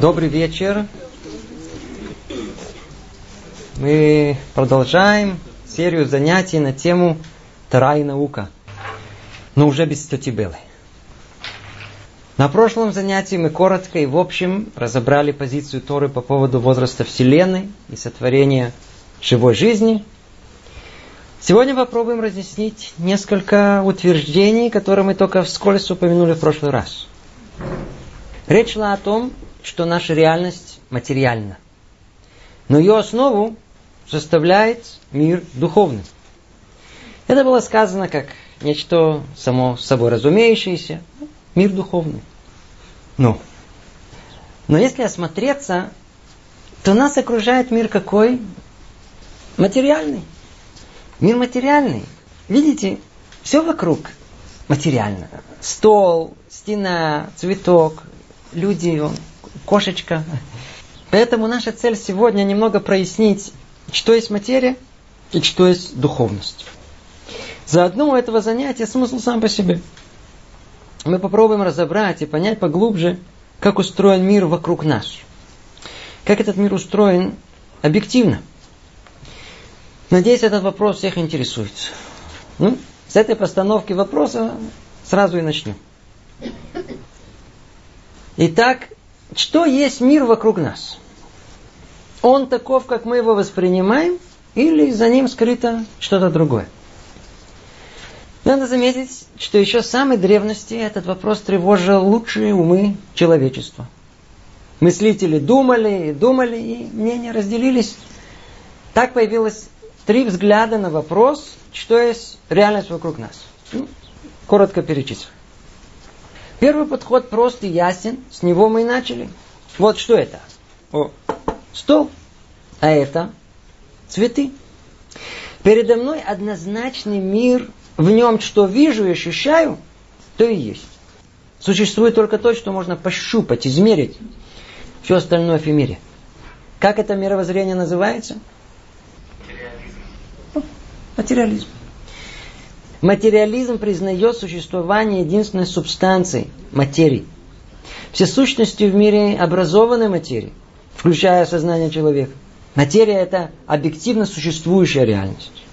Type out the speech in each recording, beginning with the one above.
Добрый вечер. Мы продолжаем серию занятий на тему Тара и наука, но уже без тети Белы. На прошлом занятии мы коротко и в общем разобрали позицию Торы по поводу возраста Вселенной и сотворения живой жизни. Сегодня попробуем разъяснить несколько утверждений, которые мы только вскользь упомянули в прошлый раз. Речь шла о том, что наша реальность материальна. Но ее основу составляет мир духовный. Это было сказано как нечто само собой разумеющееся, мир духовный. Ну, но если осмотреться, то нас окружает мир какой? Материальный. Мир материальный. Видите, все вокруг материально. Стол, стена, цветок, люди, кошечка. Поэтому наша цель сегодня немного прояснить, что есть материя и что есть духовность. Заодно у этого занятия смысл сам по себе. Мы попробуем разобрать и понять поглубже, как устроен мир вокруг нас. Как этот мир устроен объективно. Надеюсь, этот вопрос всех интересует. Ну, с этой постановки вопроса сразу и начнем. Итак, что есть мир вокруг нас? Он таков, как мы его воспринимаем, или за ним скрыто что-то другое? Надо заметить, что еще с самой древности этот вопрос тревожил лучшие умы человечества. Мыслители думали и думали, и мнения разделились. Так появилось три взгляда на вопрос, что есть реальность вокруг нас. Ну, коротко перечислю. Первый подход прост и ясен, с него мы и начали. Вот что это? О, стол. А это цветы. Передо мной однозначный мир, в нем что вижу и ощущаю, то и есть. Существует только то, что можно пощупать, измерить. Все остальное в мире. Как это мировоззрение называется? Материализм. Материализм. Материализм признает существование единственной субстанции – материи. Все сущности в мире образованы материей, включая сознание человека. Материя – это объективно существующая реальность.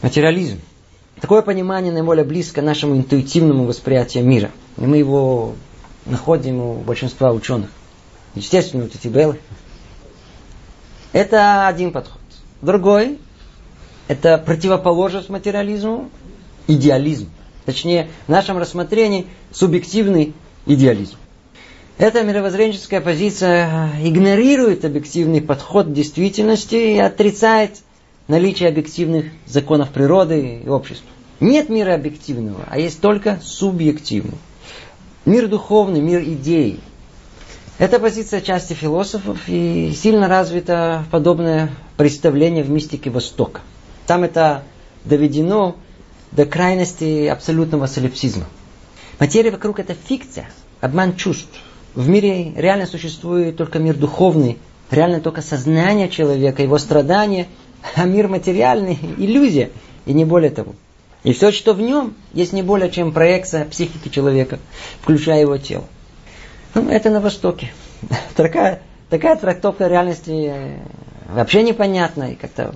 Материализм. Такое понимание наиболее близко нашему интуитивному восприятию мира. И мы его находим у большинства ученых. Естественно, вот эти белые. Это один подход. Другой это противоположность материализму, идеализм. Точнее, в нашем рассмотрении субъективный идеализм. Эта мировоззренческая позиция игнорирует объективный подход к действительности и отрицает наличие объективных законов природы и общества. Нет мира объективного, а есть только субъективный. Мир духовный, мир идей. Эта позиция части философов и сильно развито подобное представление в мистике Востока. Там это доведено до крайности абсолютного солипсизма. Материя вокруг это фикция, обман чувств. В мире реально существует только мир духовный, реально только сознание человека, его страдания, а мир материальный – иллюзия, и не более того. И все, что в нем, есть не более чем проекция психики человека, включая его тело. Ну, это на Востоке. Такая, такая трактовка реальности вообще непонятна и как-то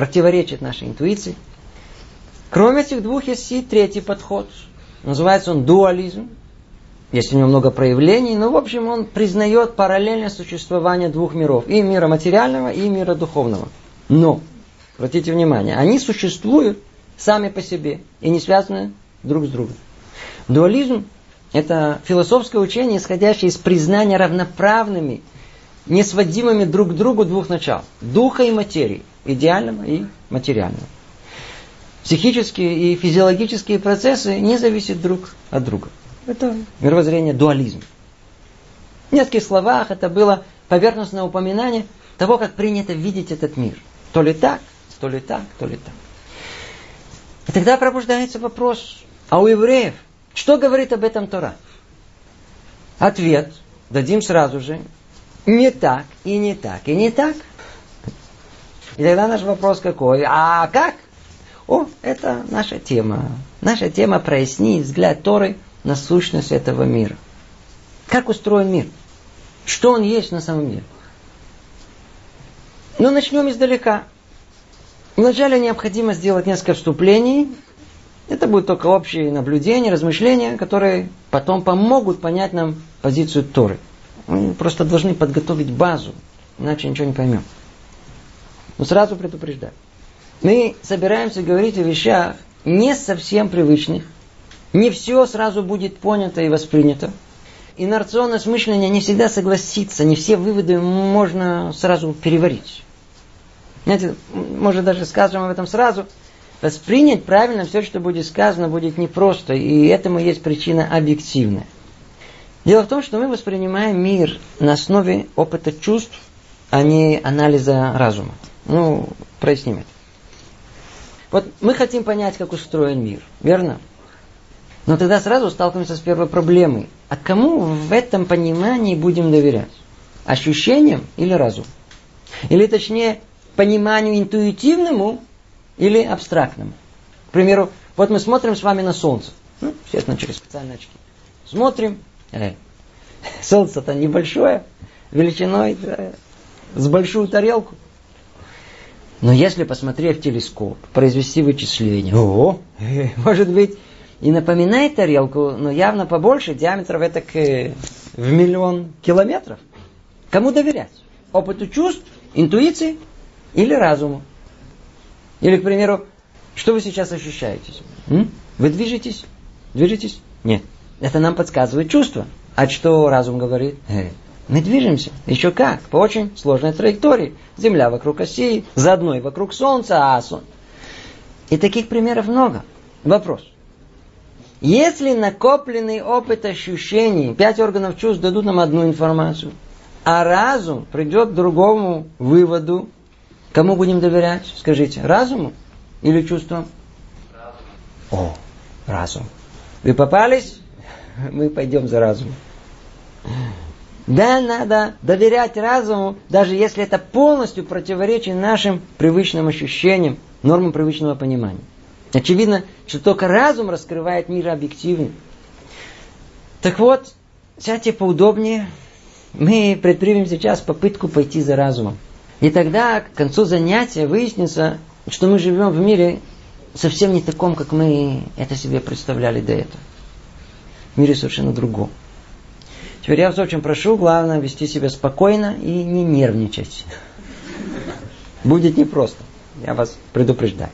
противоречит нашей интуиции. Кроме этих двух есть и третий подход. Называется он дуализм. Есть у него много проявлений, но в общем он признает параллельное существование двух миров. И мира материального, и мира духовного. Но, обратите внимание, они существуют сами по себе и не связаны друг с другом. Дуализм – это философское учение, исходящее из признания равноправными, несводимыми друг к другу двух начал – духа и материи идеального и материального. Психические и физиологические процессы не зависят друг от друга. Это мировоззрение дуализм. В нескольких словах это было поверхностное упоминание того, как принято видеть этот мир. То ли так, то ли так, то ли так. И тогда пробуждается вопрос, а у евреев, что говорит об этом Тора? Ответ дадим сразу же, не так, и не так, и не так. И тогда наш вопрос какой? А как? О, это наша тема. Наша тема прояснить взгляд Торы на сущность этого мира. Как устроен мир? что он есть на самом деле. Но начнем издалека. Вначале необходимо сделать несколько вступлений. Это будет только общие наблюдения, размышления, которые потом помогут понять нам позицию Торы. Мы просто должны подготовить базу, иначе ничего не поймем. Но сразу предупреждаю. Мы собираемся говорить о вещах не совсем привычных. Не все сразу будет понято и воспринято. Инерционность мышления не всегда согласится, не все выводы можно сразу переварить. Знаете, может даже скажем об этом сразу. Воспринять правильно все, что будет сказано, будет непросто, и этому есть причина объективная. Дело в том, что мы воспринимаем мир на основе опыта чувств, а не анализа разума. Ну, проясним это. Вот мы хотим понять, как устроен мир, верно? Но тогда сразу сталкиваемся с первой проблемой. А кому в этом понимании будем доверять? Ощущениям или разуму? Или точнее, пониманию интуитивному или абстрактному? К примеру, вот мы смотрим с вами на солнце. Ну, естественно, через специальные очки. Смотрим. Э, солнце-то небольшое, величиной да, с большую тарелку. Но если посмотреть в телескоп, произвести вычисление, о, может быть, и напоминает тарелку, но явно побольше, диаметров это в миллион километров. Кому доверять? Опыту чувств, интуиции или разуму? Или, к примеру, что вы сейчас ощущаете? М? Вы движетесь? Движетесь? Нет. Это нам подсказывает чувство. А что разум говорит? Мы движемся. Еще как. По очень сложной траектории. Земля вокруг оси, заодно и вокруг Солнца, а Сон. И таких примеров много. Вопрос. Если накопленный опыт ощущений, пять органов чувств дадут нам одну информацию, а разум придет к другому выводу, кому будем доверять? Скажите, разуму или чувствам? Разум. О, разум. Вы попались? Мы пойдем за разумом. Да, надо доверять разуму, даже если это полностью противоречит нашим привычным ощущениям, нормам привычного понимания. Очевидно, что только разум раскрывает мир объективно. Так вот, сядьте поудобнее. Мы предпримем сейчас попытку пойти за разумом. И тогда, к концу занятия, выяснится, что мы живем в мире совсем не таком, как мы это себе представляли до этого. В мире совершенно другом. Теперь я вас очень прошу, главное, вести себя спокойно и не нервничать. Будет непросто. Я вас предупреждаю.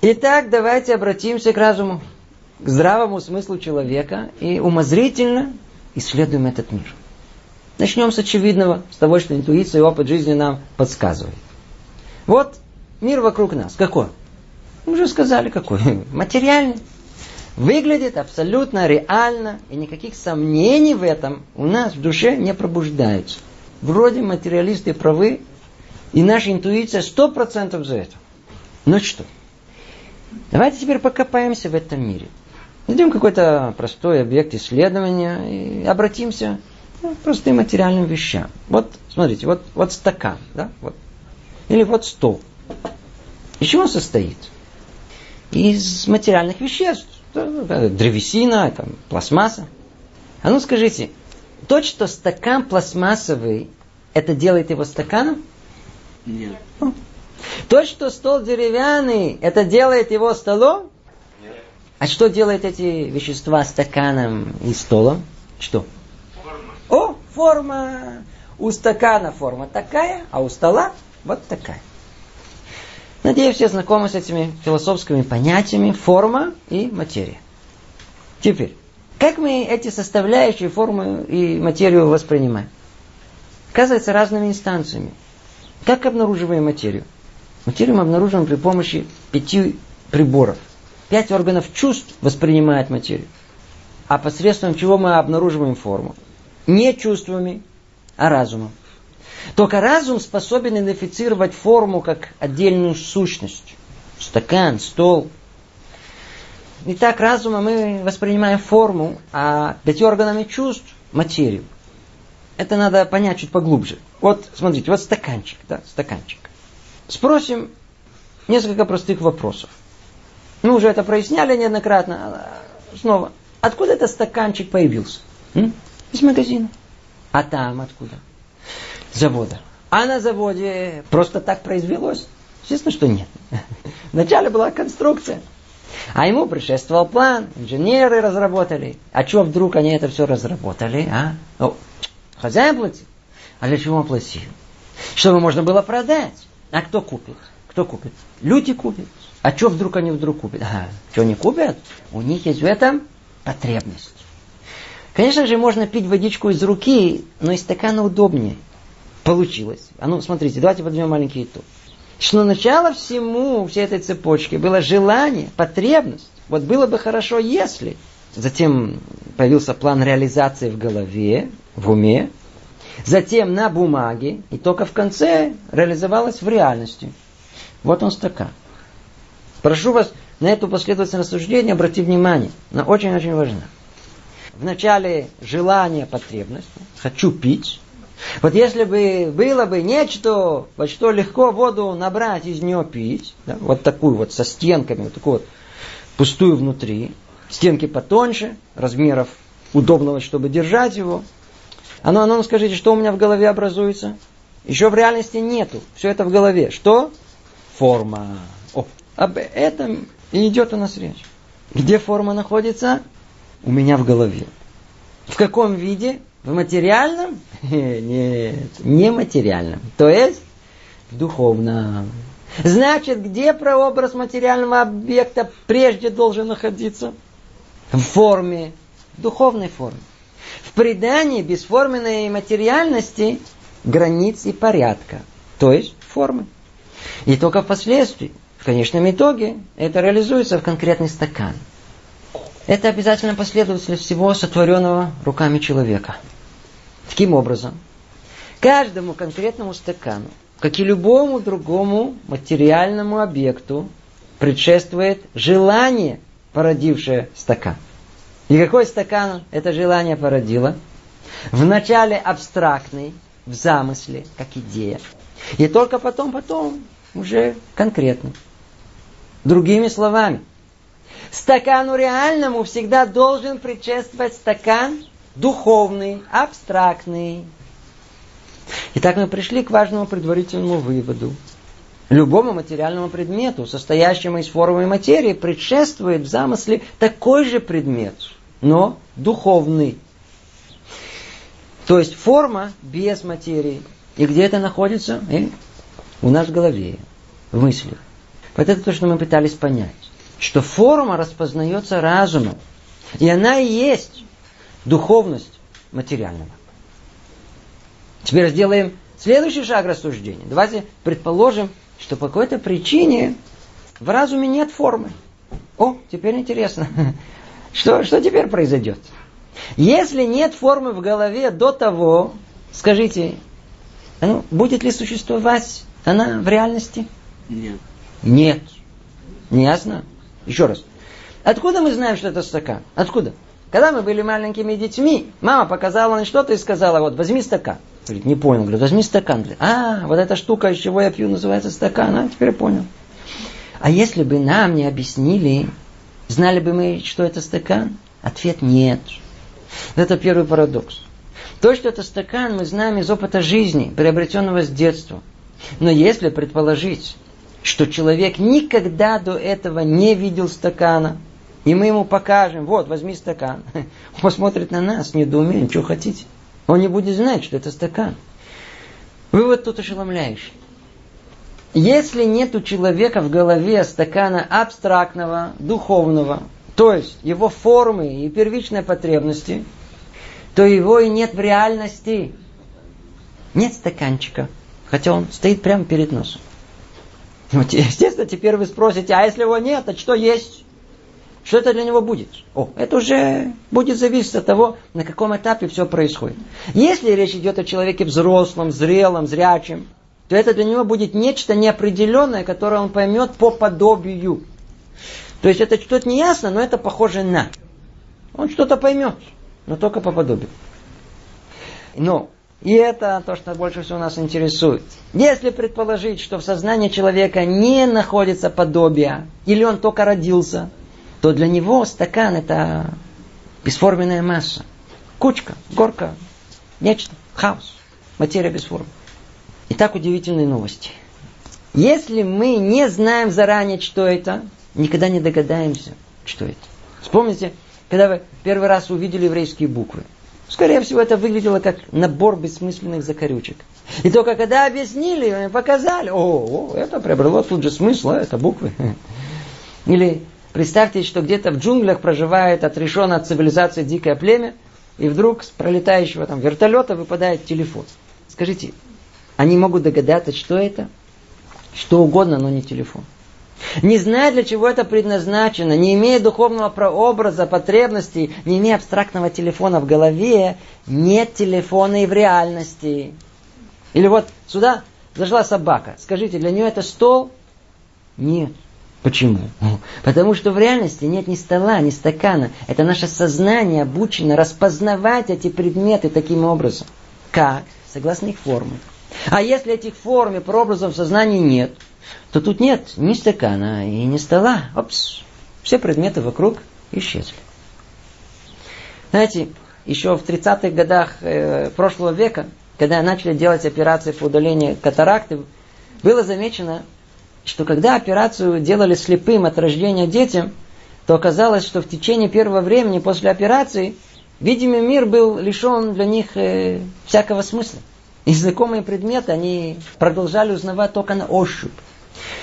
Итак, давайте обратимся к разуму, к здравому смыслу человека и умозрительно исследуем этот мир. Начнем с очевидного, с того, что интуиция и опыт жизни нам подсказывает. Вот мир вокруг нас. Какой? Мы уже сказали, какой. Материальный выглядит абсолютно реально, и никаких сомнений в этом у нас в душе не пробуждаются. Вроде материалисты правы, и наша интуиция сто процентов за это. Ну что? Давайте теперь покопаемся в этом мире. Найдем какой-то простой объект исследования и обратимся к простым материальным вещам. Вот, смотрите, вот, вот стакан, да, вот. Или вот стол. Из чего он состоит? Из материальных веществ древесина, там, пластмасса. А ну скажите, то, что стакан пластмассовый, это делает его стаканом? Нет. То, что стол деревянный, это делает его столом? Нет. А что делает эти вещества стаканом и столом? Что? Форма. О, форма. У стакана форма такая, а у стола вот такая. Надеюсь, все знакомы с этими философскими понятиями форма и материя. Теперь, как мы эти составляющие форму и материю воспринимаем? Оказывается, разными инстанциями. Как обнаруживаем материю? Материю мы обнаруживаем при помощи пяти приборов. Пять органов чувств воспринимают материю. А посредством чего мы обнаруживаем форму? Не чувствами, а разумом. Только разум способен идентифицировать форму как отдельную сущность. Стакан, стол. Итак, разумом мы воспринимаем форму, а пятью органами чувств – материю. Это надо понять чуть поглубже. Вот, смотрите, вот стаканчик, да, стаканчик. Спросим несколько простых вопросов. Мы уже это проясняли неоднократно. Снова, откуда этот стаканчик появился? М? Из магазина. А там откуда? Завода. А на заводе просто так произвелось? Естественно, что нет. Вначале была конструкция. А ему предшествовал план, инженеры разработали. А что вдруг они это все разработали, а? О, хозяин платил. А для чего он платил? Чтобы можно было продать. А кто купит? Кто купит? Люди купят. А что вдруг они вдруг купят? Ага, что не купят? У них есть в этом потребность. Конечно же, можно пить водичку из руки, но из стакана удобнее. Получилось. А ну, смотрите, давайте подведем маленький итог. Что начало всему, всей этой цепочки, было желание, потребность. Вот было бы хорошо, если. Затем появился план реализации в голове, в уме. Затем на бумаге. И только в конце реализовалось в реальности. Вот он стакан. Прошу вас на эту последовательность рассуждения обратить внимание. Она очень-очень важна. Вначале желание, потребность. Хочу пить. Вот если бы было бы нечто, во что легко воду набрать, из нее пить, да, вот такую вот со стенками, вот такую вот пустую внутри, стенки потоньше, размеров удобного, чтобы держать его. Оно, оно, скажите, что у меня в голове образуется? Еще в реальности нету. Все это в голове. Что? Форма. О, об этом и идет у нас речь. Где форма находится? У меня в голове. В каком виде? В материальном? Нет, не материальном. То есть в духовном. Значит, где прообраз материального объекта прежде должен находиться? В форме, в духовной форме. В предании бесформенной материальности границ и порядка, то есть формы. И только впоследствии, в конечном итоге, это реализуется в конкретный стакан. Это обязательно последовательность всего сотворенного руками человека. Таким образом, каждому конкретному стакану, как и любому другому материальному объекту, предшествует желание, породившее стакан. И какой стакан это желание породило? Вначале абстрактный, в замысле, как идея. И только потом, потом уже конкретный. Другими словами, стакану реальному всегда должен предшествовать стакан духовный, абстрактный. Итак, мы пришли к важному предварительному выводу. Любому материальному предмету, состоящему из формы и материи, предшествует в замысле такой же предмет, но духовный. То есть форма без материи. И где это находится? И э, у нас в голове, в мыслях. Вот это то, что мы пытались понять. Что форма распознается разумом. И она и есть духовность материального. Теперь сделаем следующий шаг рассуждения. Давайте предположим, что по какой-то причине в разуме нет формы. О, теперь интересно. Что, что теперь произойдет? Если нет формы в голове до того, скажите, ну, будет ли существовать она в реальности? Нет. Нет. Не ясно? Еще раз. Откуда мы знаем, что это стакан? Откуда? Когда мы были маленькими детьми, мама показала нам что-то и сказала, вот, возьми стакан. Говорит, не понял. Говорит, возьми стакан. Говорит, а, вот эта штука, из чего я пью, называется стакан. А, теперь понял. А если бы нам не объяснили, знали бы мы, что это стакан? Ответ нет. Это первый парадокс. То, что это стакан, мы знаем из опыта жизни, приобретенного с детства. Но если предположить, что человек никогда до этого не видел стакана, и мы ему покажем, вот, возьми стакан. Он посмотрит на нас с недоумением, что хотите. Он не будет знать, что это стакан. Вывод тут ошеломляющий. Если нет у человека в голове стакана абстрактного, духовного, то есть его формы и первичной потребности, то его и нет в реальности. Нет стаканчика, хотя он стоит прямо перед носом. Вот, естественно, теперь вы спросите, а если его нет, а что есть? Что это для него будет? О, это уже будет зависеть от того, на каком этапе все происходит. Если речь идет о человеке взрослом, зрелом, зрячем, то это для него будет нечто неопределенное, которое он поймет по подобию. То есть это что-то неясно, но это похоже на. Он что-то поймет, но только по подобию. Но и это то, что больше всего нас интересует. Если предположить, что в сознании человека не находится подобие, или он только родился, то для него стакан это бесформенная масса. Кучка, горка, нечто, хаос, материя без формы. Итак, удивительные новости. Если мы не знаем заранее, что это, никогда не догадаемся, что это. Вспомните, когда вы первый раз увидели еврейские буквы. Скорее всего, это выглядело как набор бессмысленных закорючек. И только когда объяснили, показали, о, о, это приобрело тут же смысл, а, это буквы. Или представьте, что где-то в джунглях проживает отрешенное от цивилизации дикое племя, и вдруг с пролетающего там вертолета выпадает телефон. Скажите, они могут догадаться, что это? Что угодно, но не телефон. Не зная, для чего это предназначено, не имея духовного прообраза, потребностей, не имея абстрактного телефона в голове, нет телефона и в реальности. Или вот сюда зашла собака. Скажите, для нее это стол? Нет. Почему? Потому что в реальности нет ни стола, ни стакана. Это наше сознание обучено распознавать эти предметы таким образом. Как? Согласно их форме. А если этих форм и прообразов в сознании нет, то тут нет ни стакана и ни стола. Опс, все предметы вокруг исчезли. Знаете, еще в 30-х годах э, прошлого века, когда начали делать операции по удалению катаракты, было замечено, что когда операцию делали слепым от рождения детям, то оказалось, что в течение первого времени после операции видимый мир был лишен для них э, всякого смысла. И знакомые предметы они продолжали узнавать только на ощупь.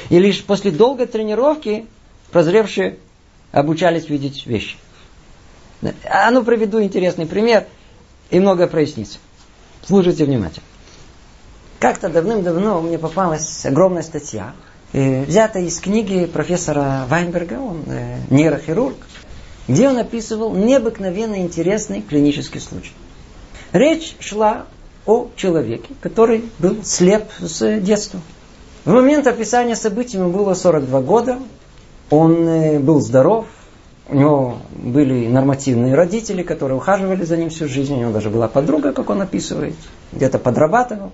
И лишь после долгой тренировки прозревшие обучались видеть вещи. А ну приведу интересный пример, и многое прояснится. Слушайте внимательно. Как-то давным-давно мне попалась огромная статья, э, взятая из книги профессора Вайнберга, он э, нейрохирург, где он описывал необыкновенно интересный клинический случай. Речь шла о человеке, который был слеп с детства. В момент описания событий ему было 42 года. Он э, был здоров. У него были нормативные родители, которые ухаживали за ним всю жизнь. У него даже была подруга, как он описывает. Где-то подрабатывал.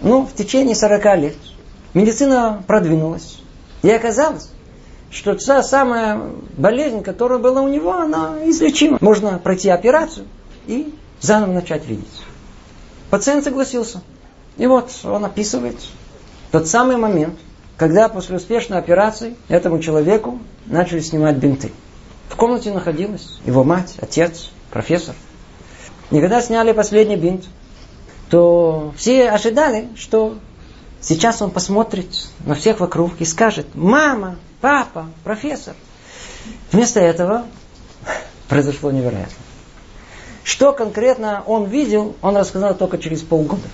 Ну, в течение 40 лет медицина продвинулась. И оказалось, что та самая болезнь, которая была у него, она излечима. Можно пройти операцию и заново начать видеть. Пациент согласился. И вот он описывает, тот самый момент, когда после успешной операции этому человеку начали снимать бинты. В комнате находилась его мать, отец, профессор. И когда сняли последний бинт, то все ожидали, что сейчас он посмотрит на всех вокруг и скажет, мама, папа, профессор. Вместо этого произошло невероятно. Что конкретно он видел, он рассказал только через полгода.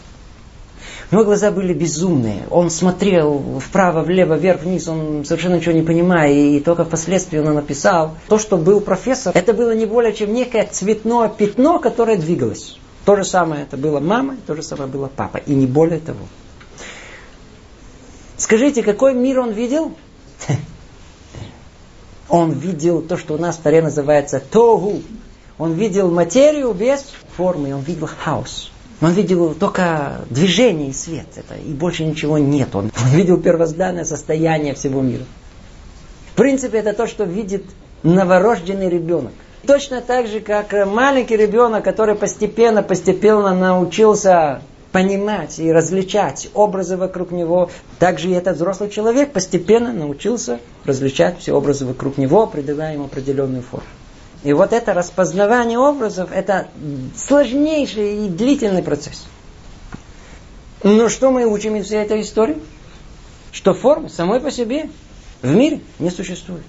У него глаза были безумные. Он смотрел вправо, влево, вверх, вниз. Он совершенно ничего не понимая. И только впоследствии он написал. То, что был профессор, это было не более чем некое цветное пятно, которое двигалось. То же самое это было мама, то же самое было папа. И не более того. Скажите, какой мир он видел? Он видел то, что у нас в Таре называется тогу. Он видел материю без формы, он видел хаос. Он видел только движение и свет. Это, и больше ничего нет. Он, он видел первозданное состояние всего мира. В принципе, это то, что видит новорожденный ребенок. Точно так же, как маленький ребенок, который постепенно, постепенно научился понимать и различать образы вокруг него, также и этот взрослый человек постепенно научился различать все образы вокруг него, придавая им определенную форму. И вот это распознавание образов, это сложнейший и длительный процесс. Но что мы учим из всей этой истории? Что формы самой по себе в мире не существует.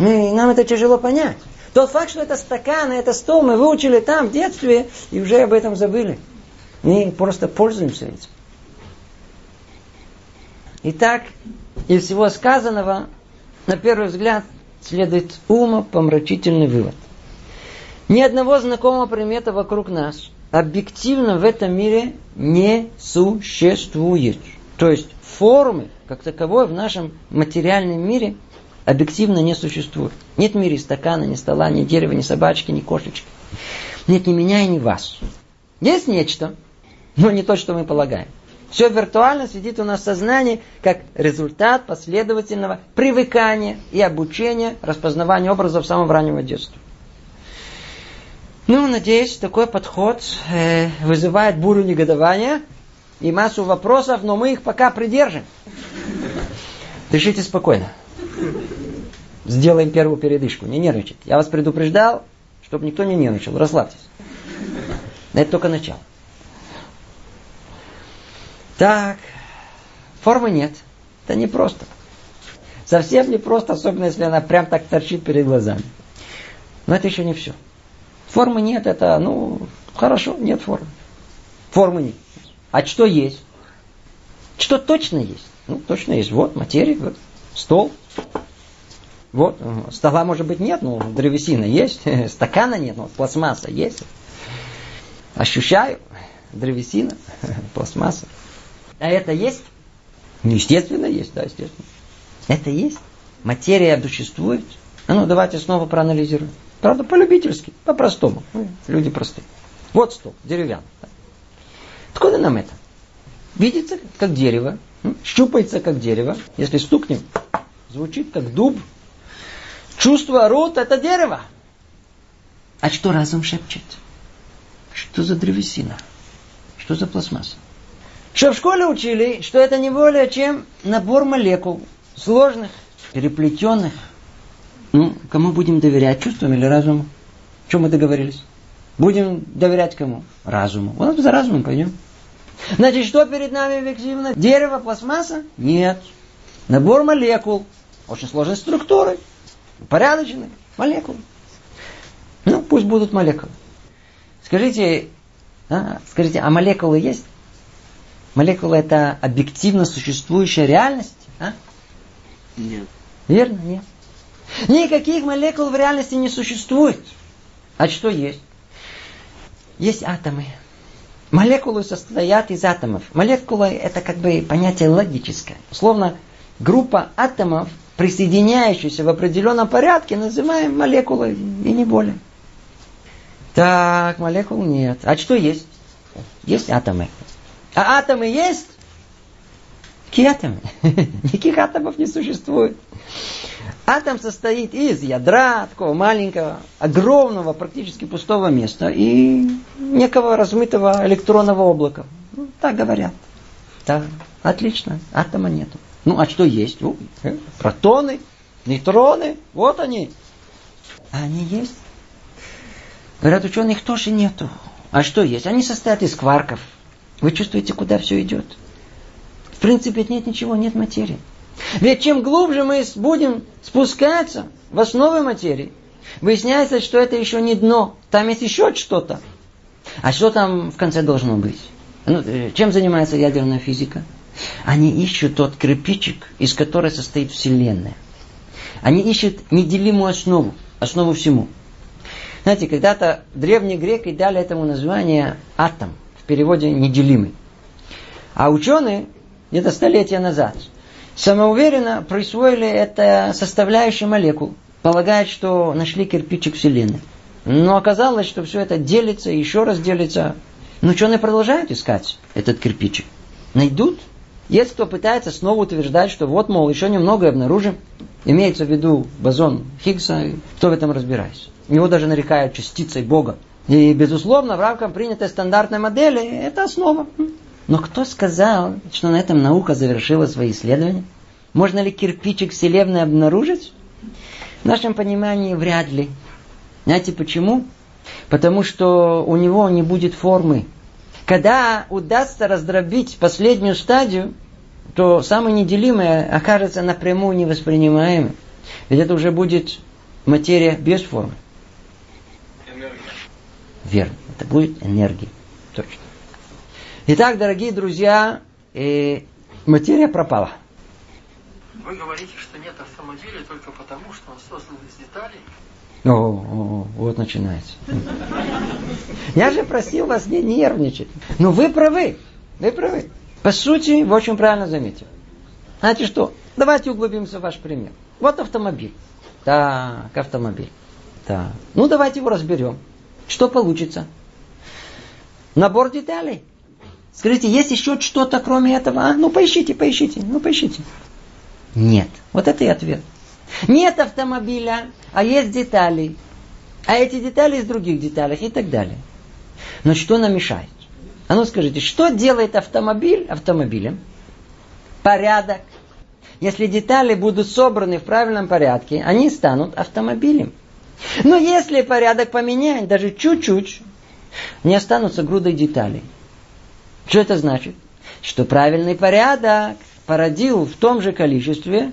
Ну, и нам это тяжело понять. Тот факт, что это стакан, это стол, мы выучили там в детстве и уже об этом забыли. Мы просто пользуемся этим. Итак, из всего сказанного, на первый взгляд, следует умопомрачительный вывод. Ни одного знакомого предмета вокруг нас объективно в этом мире не существует. То есть формы, как таковой, в нашем материальном мире объективно не существует. Нет в мире стакана, ни стола, ни дерева, ни собачки, ни кошечки. Нет ни меня и ни вас. Есть нечто, но не то, что мы полагаем. Все виртуально сидит у нас в сознании как результат последовательного привыкания и обучения распознавания образов самого раннего детства. Ну, надеюсь, такой подход э, вызывает бурю негодования и массу вопросов, но мы их пока придержим. Дышите спокойно. Сделаем первую передышку. Не нервничайте. Я вас предупреждал, чтобы никто не нервничал. Расслабьтесь. Это только начало. Так, формы нет. Это не просто. Совсем не просто, особенно если она прям так торчит перед глазами. Но это еще не все. Формы нет, это, ну, хорошо, нет формы. Формы нет. А что есть? Что точно есть? Ну, точно есть. Вот материя, вот, стол. Вот, стола может быть нет, но древесина есть. Стакана нет, но пластмасса есть. Ощущаю, древесина, пластмасса. А это есть? Ну, естественно, есть, да, естественно. Это есть. Материя существует. А ну, давайте снова проанализируем. Правда, по-любительски, по-простому. Люди простые. Вот стол, деревянный. Откуда нам это? Видится, как дерево. Щупается, как дерево. Если стукнем, звучит, как дуб. Чувство рот – это дерево. А что разум шепчет? Что за древесина? Что за пластмасса? Что в школе учили, что это не более чем набор молекул, сложных, переплетенных. Ну, кому будем доверять, чувствам или разуму? Чем мы договорились? Будем доверять кому? Разуму. Вот за разумом пойдем. Значит, что перед нами объективно? Дерево, пластмасса? Нет. Набор молекул. Очень сложной структуры. Порядочных молекул. Ну, пусть будут молекулы. Скажите, а, скажите, а молекулы есть? Молекула это объективно существующая реальность? А? Нет. Верно? Нет. Никаких молекул в реальности не существует. А что есть? Есть атомы. Молекулы состоят из атомов. Молекула это как бы понятие логическое. Словно группа атомов, присоединяющихся в определенном порядке, называем молекулой и не более. Так, молекул нет. А что есть? Есть атомы. А атомы есть? Какие атомы? Никаких атомов не существует. Атом состоит из ядра, такого маленького, огромного, практически пустого места и некого размытого электронного облака. Ну, так говорят. Да, отлично, атома нету. Ну, а что есть? Ну, э, протоны, нейтроны, вот они. Они есть. Говорят, ученых тоже нету. А что есть? Они состоят из кварков, вы чувствуете, куда все идет? В принципе, нет ничего, нет материи. Ведь чем глубже мы будем спускаться в основы материи, выясняется, что это еще не дно. Там есть еще что-то. А что там в конце должно быть? Ну, э, чем занимается ядерная физика? Они ищут тот кирпичик, из которого состоит Вселенная. Они ищут неделимую основу, основу всему. Знаете, когда-то древние греки дали этому название атом – в переводе неделимый. А ученые где-то столетия назад самоуверенно присвоили это составляющую молекул, полагая, что нашли кирпичик Вселенной. Но оказалось, что все это делится еще раз делится. Но ученые продолжают искать этот кирпичик. Найдут. Есть кто пытается снова утверждать, что вот, мол, еще немного обнаружим. Имеется в виду бозон Хиггса, кто в этом разбирается. Его даже нарекают частицей Бога. И, безусловно, в рамках принятой стандартной модели это основа. Но кто сказал, что на этом наука завершила свои исследования? Можно ли кирпичик Вселенной обнаружить? В нашем понимании вряд ли. Знаете почему? Потому что у него не будет формы. Когда удастся раздробить последнюю стадию, то самое неделимое окажется напрямую невоспринимаемым. Ведь это уже будет материя без формы. Верно. Это будет энергия. Точно. Итак, дорогие друзья, э, материя пропала. Вы говорите, что нет автомобиля только потому, что он создан из деталей? О, о, вот начинается. Я же просил вас не нервничать. Но вы правы. Вы правы. По сути, вы очень правильно заметили. Знаете что? Давайте углубимся в ваш пример. Вот автомобиль. Так, автомобиль. Так. Ну, давайте его разберем. Что получится? Набор деталей. Скажите, есть еще что-то кроме этого? А? Ну поищите, поищите, ну поищите. Нет. Вот это и ответ. Нет автомобиля, а есть детали. а эти детали из других деталей и так далее. Но что нам мешает? А ну скажите, что делает автомобиль автомобилем? Порядок. Если детали будут собраны в правильном порядке, они станут автомобилем. Но если порядок поменять даже чуть-чуть, не останутся грудой деталей. Что это значит? Что правильный порядок породил в том же количестве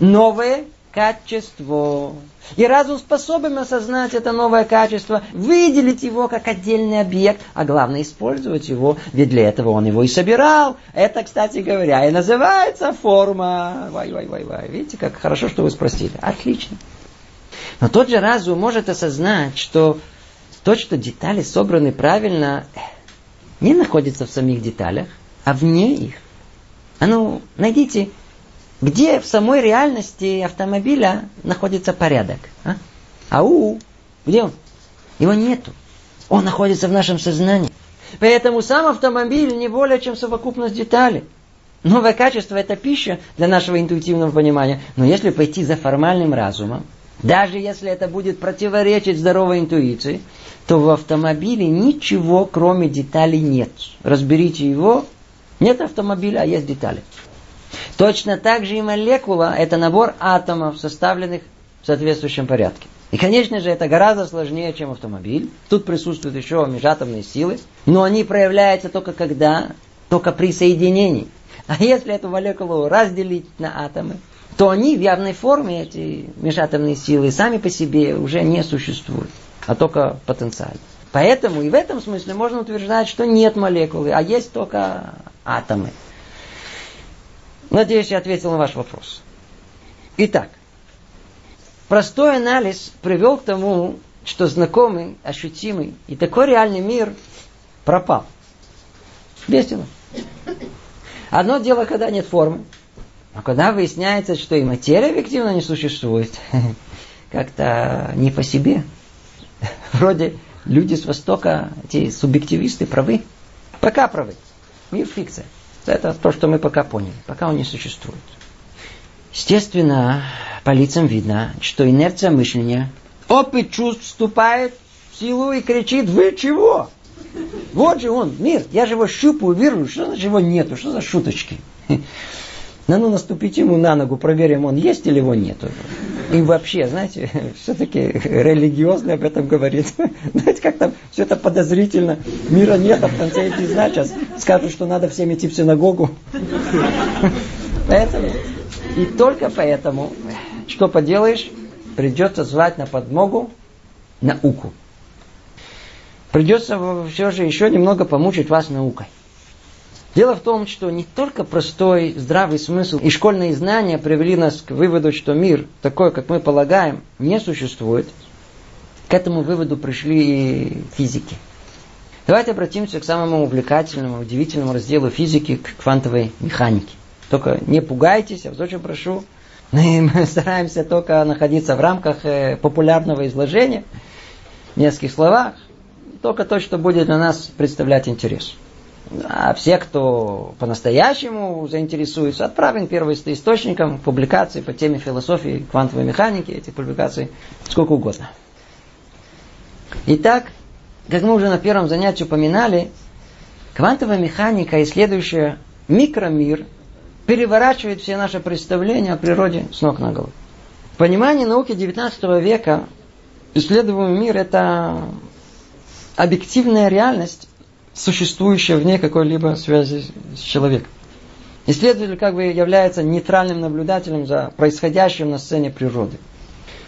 новое качество. И разум способен осознать это новое качество, выделить его как отдельный объект, а главное использовать его, ведь для этого он его и собирал. Это, кстати говоря, и называется форма. Вай-вай-вай-вай. Видите, как хорошо, что вы спросили. Отлично. Но тот же разум может осознать, что то, что детали собраны правильно, не находится в самих деталях, а вне их. А ну, найдите где в самой реальности автомобиля находится порядок? А? Ау, где он? Его нету. Он находится в нашем сознании. Поэтому сам автомобиль не более чем совокупность деталей. Новое качество – это пища для нашего интуитивного понимания. Но если пойти за формальным разумом, даже если это будет противоречить здоровой интуиции, то в автомобиле ничего, кроме деталей, нет. Разберите его, нет автомобиля, а есть детали. Точно так же и молекула – это набор атомов, составленных в соответствующем порядке. И, конечно же, это гораздо сложнее, чем автомобиль. Тут присутствуют еще межатомные силы, но они проявляются только когда? Только при соединении. А если эту молекулу разделить на атомы, то они в явной форме, эти межатомные силы, сами по себе уже не существуют, а только потенциально. Поэтому и в этом смысле можно утверждать, что нет молекулы, а есть только атомы. Надеюсь, я ответил на ваш вопрос. Итак, простой анализ привел к тому, что знакомый, ощутимый и такой реальный мир пропал. Бестина. Одно дело, когда нет формы, а когда выясняется, что и материя объективно не существует, как-то не по себе. Вроде люди с Востока, эти субъективисты правы. Пока правы. Мир фикция. Это то, что мы пока поняли. Пока он не существует. Естественно, по лицам видно, что инерция мышления, опыт чувств вступает в силу и кричит, вы чего? Вот же он, мир, я же его щупаю, вижу, что значит его нету, что за шуточки? Ну, ну, наступить ему на ногу, проверим, он есть или его нету. И вообще, знаете, все-таки религиозно об этом говорит. Знаете, как там все это подозрительно. Мира нет, а в конце эти дня сейчас скажут, что надо всем идти в синагогу. Поэтому, и только поэтому, что поделаешь, придется звать на подмогу науку. Придется все же еще немного помучить вас наукой. Дело в том, что не только простой здравый смысл и школьные знания привели нас к выводу, что мир, такой, как мы полагаем, не существует. К этому выводу пришли и физики. Давайте обратимся к самому увлекательному, удивительному разделу физики, к квантовой механике. Только не пугайтесь, я вас очень прошу. Мы стараемся только находиться в рамках э, популярного изложения, в нескольких словах, только то, что будет для нас представлять интерес. А все, кто по-настоящему заинтересуется, отправим первоисточникам публикации по теме философии квантовой механики, эти публикации сколько угодно. Итак, как мы уже на первом занятии упоминали, квантовая механика, исследующая микромир, переворачивает все наши представления о природе с ног на голову. Понимание науки XIX века, исследуемый мир – это объективная реальность, существующее вне какой-либо связи с человеком. Исследователь как бы является нейтральным наблюдателем за происходящим на сцене природы.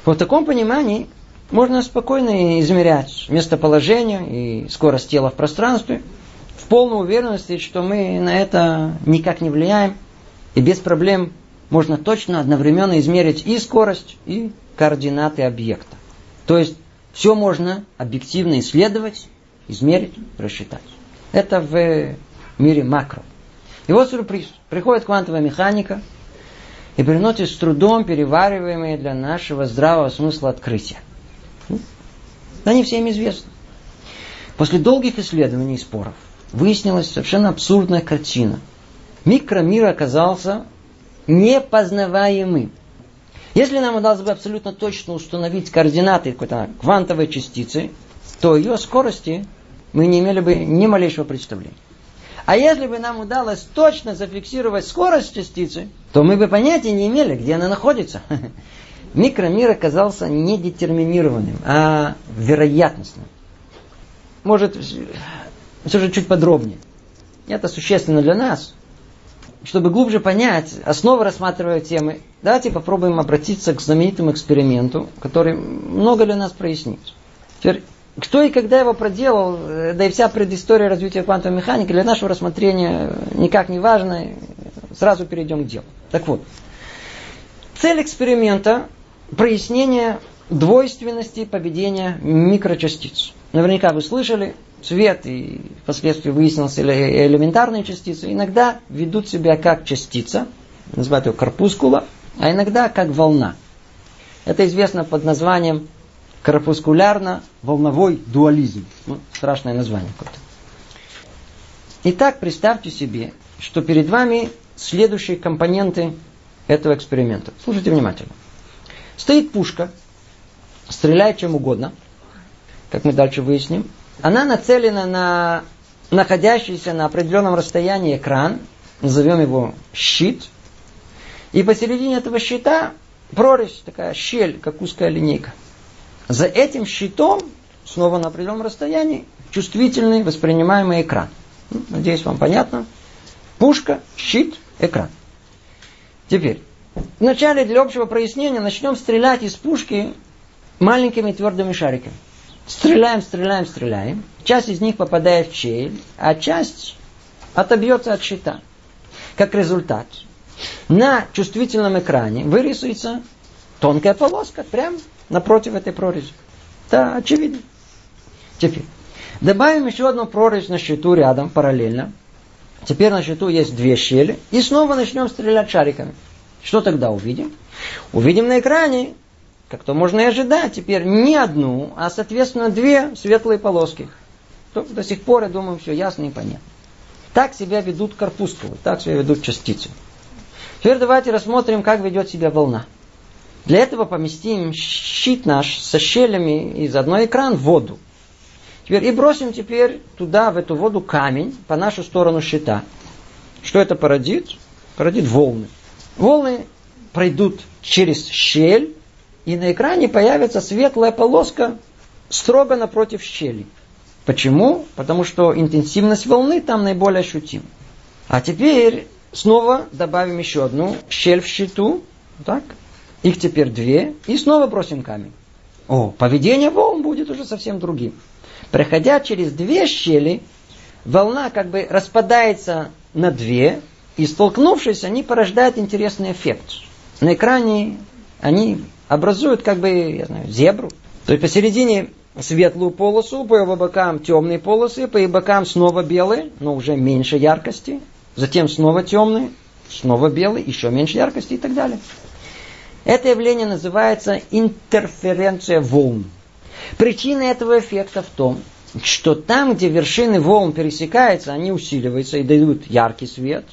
В таком понимании можно спокойно измерять местоположение и скорость тела в пространстве в полной уверенности, что мы на это никак не влияем, и без проблем можно точно одновременно измерить и скорость, и координаты объекта. То есть все можно объективно исследовать, измерить, рассчитать. Это в мире макро. И вот сюрприз. Приходит квантовая механика и приносит с трудом перевариваемые для нашего здравого смысла открытия. Они всем известны. После долгих исследований и споров выяснилась совершенно абсурдная картина. Микромир оказался непознаваемым. Если нам удалось бы абсолютно точно установить координаты какой-то квантовой частицы, то ее скорости мы не имели бы ни малейшего представления. А если бы нам удалось точно зафиксировать скорость частицы, то мы бы понятия не имели, где она находится. Микромир оказался не детерминированным, а вероятностным. Может, все же чуть подробнее. Это существенно для нас. Чтобы глубже понять основы рассматривая темы, давайте попробуем обратиться к знаменитому эксперименту, который много для нас прояснит. Теперь, кто и когда его проделал, э, да и вся предыстория развития квантовой механики для нашего рассмотрения никак не важна. Сразу перейдем к делу. Так вот, цель эксперимента – прояснение двойственности поведения микрочастиц. Наверняка вы слышали, цвет и впоследствии выяснилось элементарные частицы иногда ведут себя как частица, называют ее корпускула, а иногда как волна. Это известно под названием корпускулярно-волновой дуализм. Ну, страшное название какое-то. Итак, представьте себе, что перед вами следующие компоненты этого эксперимента. Слушайте внимательно. Стоит пушка, стреляет чем угодно, как мы дальше выясним. Она нацелена на находящийся на определенном расстоянии экран, назовем его щит, и посередине этого щита прорезь, такая щель, как узкая линейка. За этим щитом, снова на определенном расстоянии, чувствительный воспринимаемый экран. Ну, надеюсь, вам понятно. Пушка, щит, экран. Теперь, вначале для общего прояснения начнем стрелять из пушки маленькими твердыми шариками. Стреляем, стреляем, стреляем. Часть из них попадает в щель, а часть отобьется от щита. Как результат, на чувствительном экране вырисуется тонкая полоска, прямо напротив этой прорези. Да, очевидно. Теперь, добавим еще одну прорезь на счету рядом, параллельно. Теперь на счету есть две щели. И снова начнем стрелять шариками. Что тогда увидим? Увидим на экране, как то можно и ожидать, теперь не одну, а соответственно две светлые полоски. До сих пор, я думаю, все ясно и понятно. Так себя ведут корпускулы, так себя ведут частицы. Теперь давайте рассмотрим, как ведет себя волна. Для этого поместим щит наш со щелями из одной экран в воду. Теперь и бросим теперь туда, в эту воду, камень по нашу сторону щита. Что это породит? Породит волны. Волны пройдут через щель, и на экране появится светлая полоска строго напротив щели. Почему? Потому что интенсивность волны там наиболее ощутима. А теперь снова добавим еще одну щель в щиту. Так? Их теперь две. И снова бросим камень. О, поведение волн будет уже совсем другим. Проходя через две щели, волна как бы распадается на две, и столкнувшись, они порождают интересный эффект. На экране они образуют как бы, я знаю, зебру. То есть посередине светлую полосу, по его бокам темные полосы, по его бокам снова белые, но уже меньше яркости. Затем снова темные, снова белые, еще меньше яркости и так далее. Это явление называется интерференция волн. Причина этого эффекта в том, что там, где вершины волн пересекаются, они усиливаются и дают яркий свет.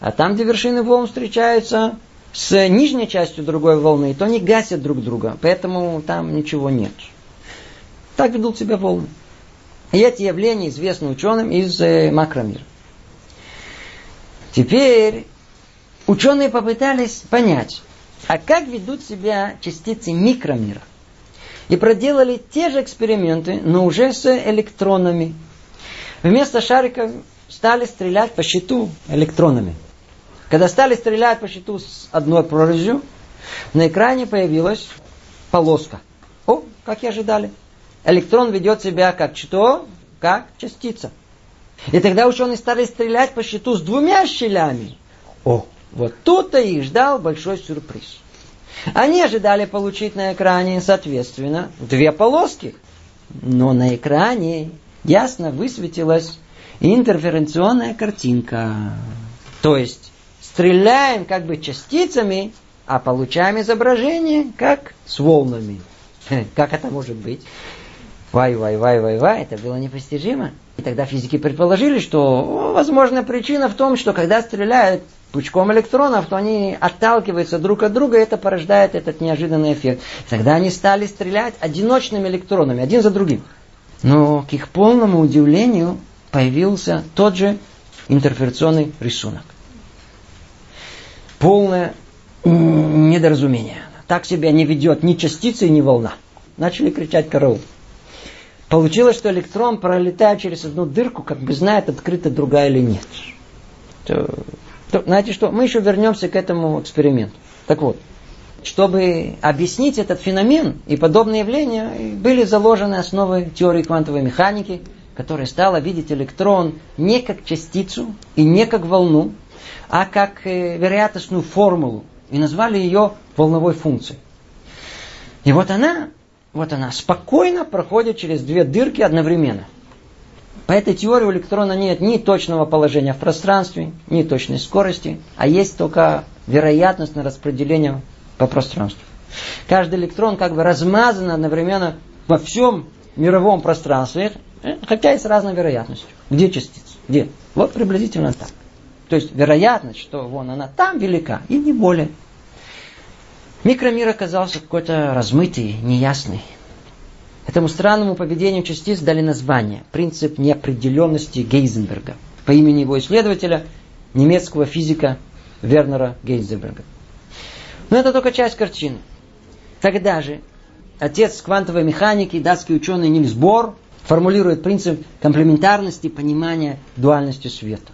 А там, где вершины волн встречаются с нижней частью другой волны, то они гасят друг друга. Поэтому там ничего нет. Так ведут себя волны. И эти явления известны ученым из э, макромира. Теперь ученые попытались понять, а как ведут себя частицы микромира. И проделали те же эксперименты, но уже с электронами. Вместо шариков стали стрелять по щиту электронами. Когда стали стрелять по щиту с одной прорезью, на экране появилась полоска. О, как и ожидали. Электрон ведет себя как что? Как частица. И тогда ученые стали стрелять по щиту с двумя щелями. О, вот тут-то их ждал большой сюрприз. Они ожидали получить на экране, соответственно, две полоски. Но на экране ясно высветилась интерференционная картинка. То есть стреляем как бы частицами, а получаем изображение как с волнами. Как это может быть? Вай, вай, вай, вай, вай, это было непостижимо. И тогда физики предположили, что возможно причина в том, что когда стреляют пучком электронов, то они отталкиваются друг от друга, и это порождает этот неожиданный эффект. Тогда они стали стрелять одиночными электронами, один за другим. Но к их полному удивлению появился тот же интерференционный рисунок. Полное недоразумение. Так себя не ведет ни частица, ни волна. Начали кричать караул. Получилось, что электрон пролетает через одну дырку, как бы знает, открыта другая или нет. То, знаете что, мы еще вернемся к этому эксперименту. Так вот, чтобы объяснить этот феномен и подобные явления, были заложены основы теории квантовой механики, которая стала видеть электрон не как частицу и не как волну, а как э, вероятностную формулу. И назвали ее волновой функцией. И вот она, вот она спокойно проходит через две дырки одновременно. По этой теории у электрона нет ни точного положения в пространстве, ни точной скорости, а есть только вероятностное распределение по пространству. Каждый электрон как бы размазан одновременно во всем мировом пространстве, э, хотя и с разной вероятностью. Где частица? Где? Вот приблизительно так. То есть вероятность, что вон она там велика, и не более. Микромир оказался какой-то размытый, неясный. Этому странному поведению частиц дали название «Принцип неопределенности Гейзенберга» по имени его исследователя, немецкого физика Вернера Гейзенберга. Но это только часть картины. Тогда же отец квантовой механики, датский ученый Нильс Бор, формулирует принцип комплементарности понимания дуальности света.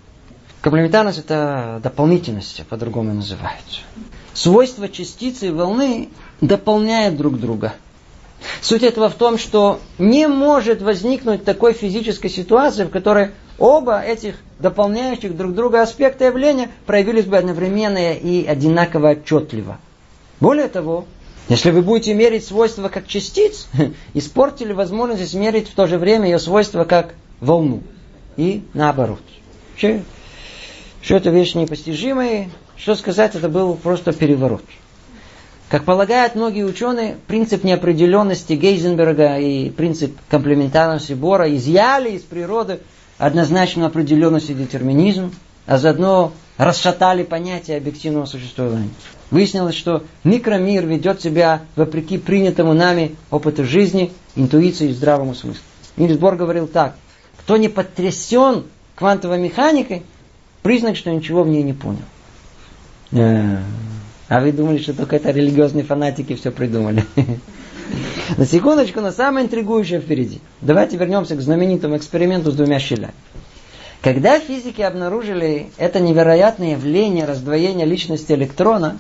Комплементарность это дополнительность, по-другому называется. Свойства частицы и волны дополняют друг друга. Суть этого в том, что не может возникнуть такой физической ситуации, в которой оба этих дополняющих друг друга аспекта явления проявились бы одновременно и одинаково отчетливо. Более того, если вы будете мерить свойства как частиц, испортили возможность измерить в то же время ее свойства как волну. И наоборот. Что это вещь непостижимая, что сказать, это был просто переворот. Как полагают многие ученые, принцип неопределенности Гейзенберга и принцип комплементарности Бора изъяли из природы однозначную определенность и детерминизм, а заодно расшатали понятие объективного существования. Выяснилось, что микромир ведет себя вопреки принятому нами опыту жизни, интуиции и здравому смыслу. Нильс Бор говорил так, кто не потрясен квантовой механикой, Признак, что ничего в ней не понял. А вы думали, что только это религиозные фанатики все придумали. На секундочку, но самое интригующее впереди. Давайте вернемся к знаменитому эксперименту с двумя щелями. Когда физики обнаружили это невероятное явление раздвоения личности электрона,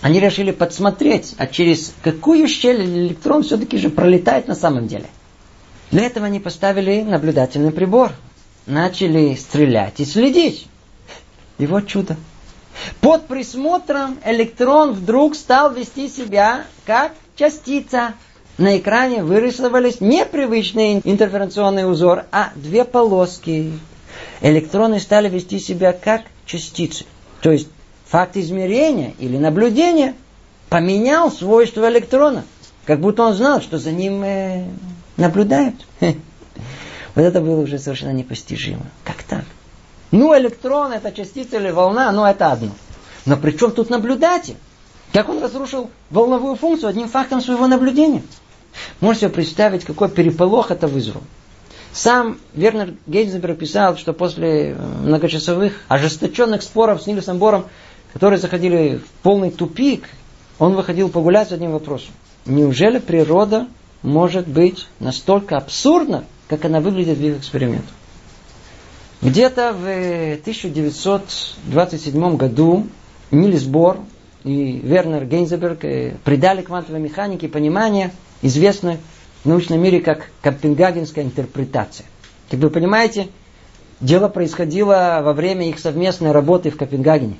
они решили подсмотреть, а через какую щель электрон все-таки же пролетает на самом деле. Для этого они поставили наблюдательный прибор, начали стрелять и следить. И вот чудо. Под присмотром электрон вдруг стал вести себя как частица. На экране вырисовались непривычный интерференционный узор, а две полоски. Электроны стали вести себя как частицы. То есть факт измерения или наблюдения поменял свойства электрона. Как будто он знал, что за ним э, наблюдают. Вот это было уже совершенно непостижимо. Ну, электрон, это частица или волна, ну, это одно. Но при чем тут наблюдатель? Как он разрушил волновую функцию одним фактом своего наблюдения? Можете представить, какой переполох это вызвало. Сам Вернер Гейнзенберг писал, что после э, многочасовых ожесточенных споров с Нильсом Бором, которые заходили в полный тупик, он выходил погулять с одним вопросом. Неужели природа может быть настолько абсурдна, как она выглядит в их экспериментах. Где-то в 1927 году Нильс Бор и Вернер Гейнзеберг э, придали квантовой механике понимание, известное в научном мире как копенгагенская интерпретация. Как вы понимаете, дело происходило во время их совместной работы в Копенгагене.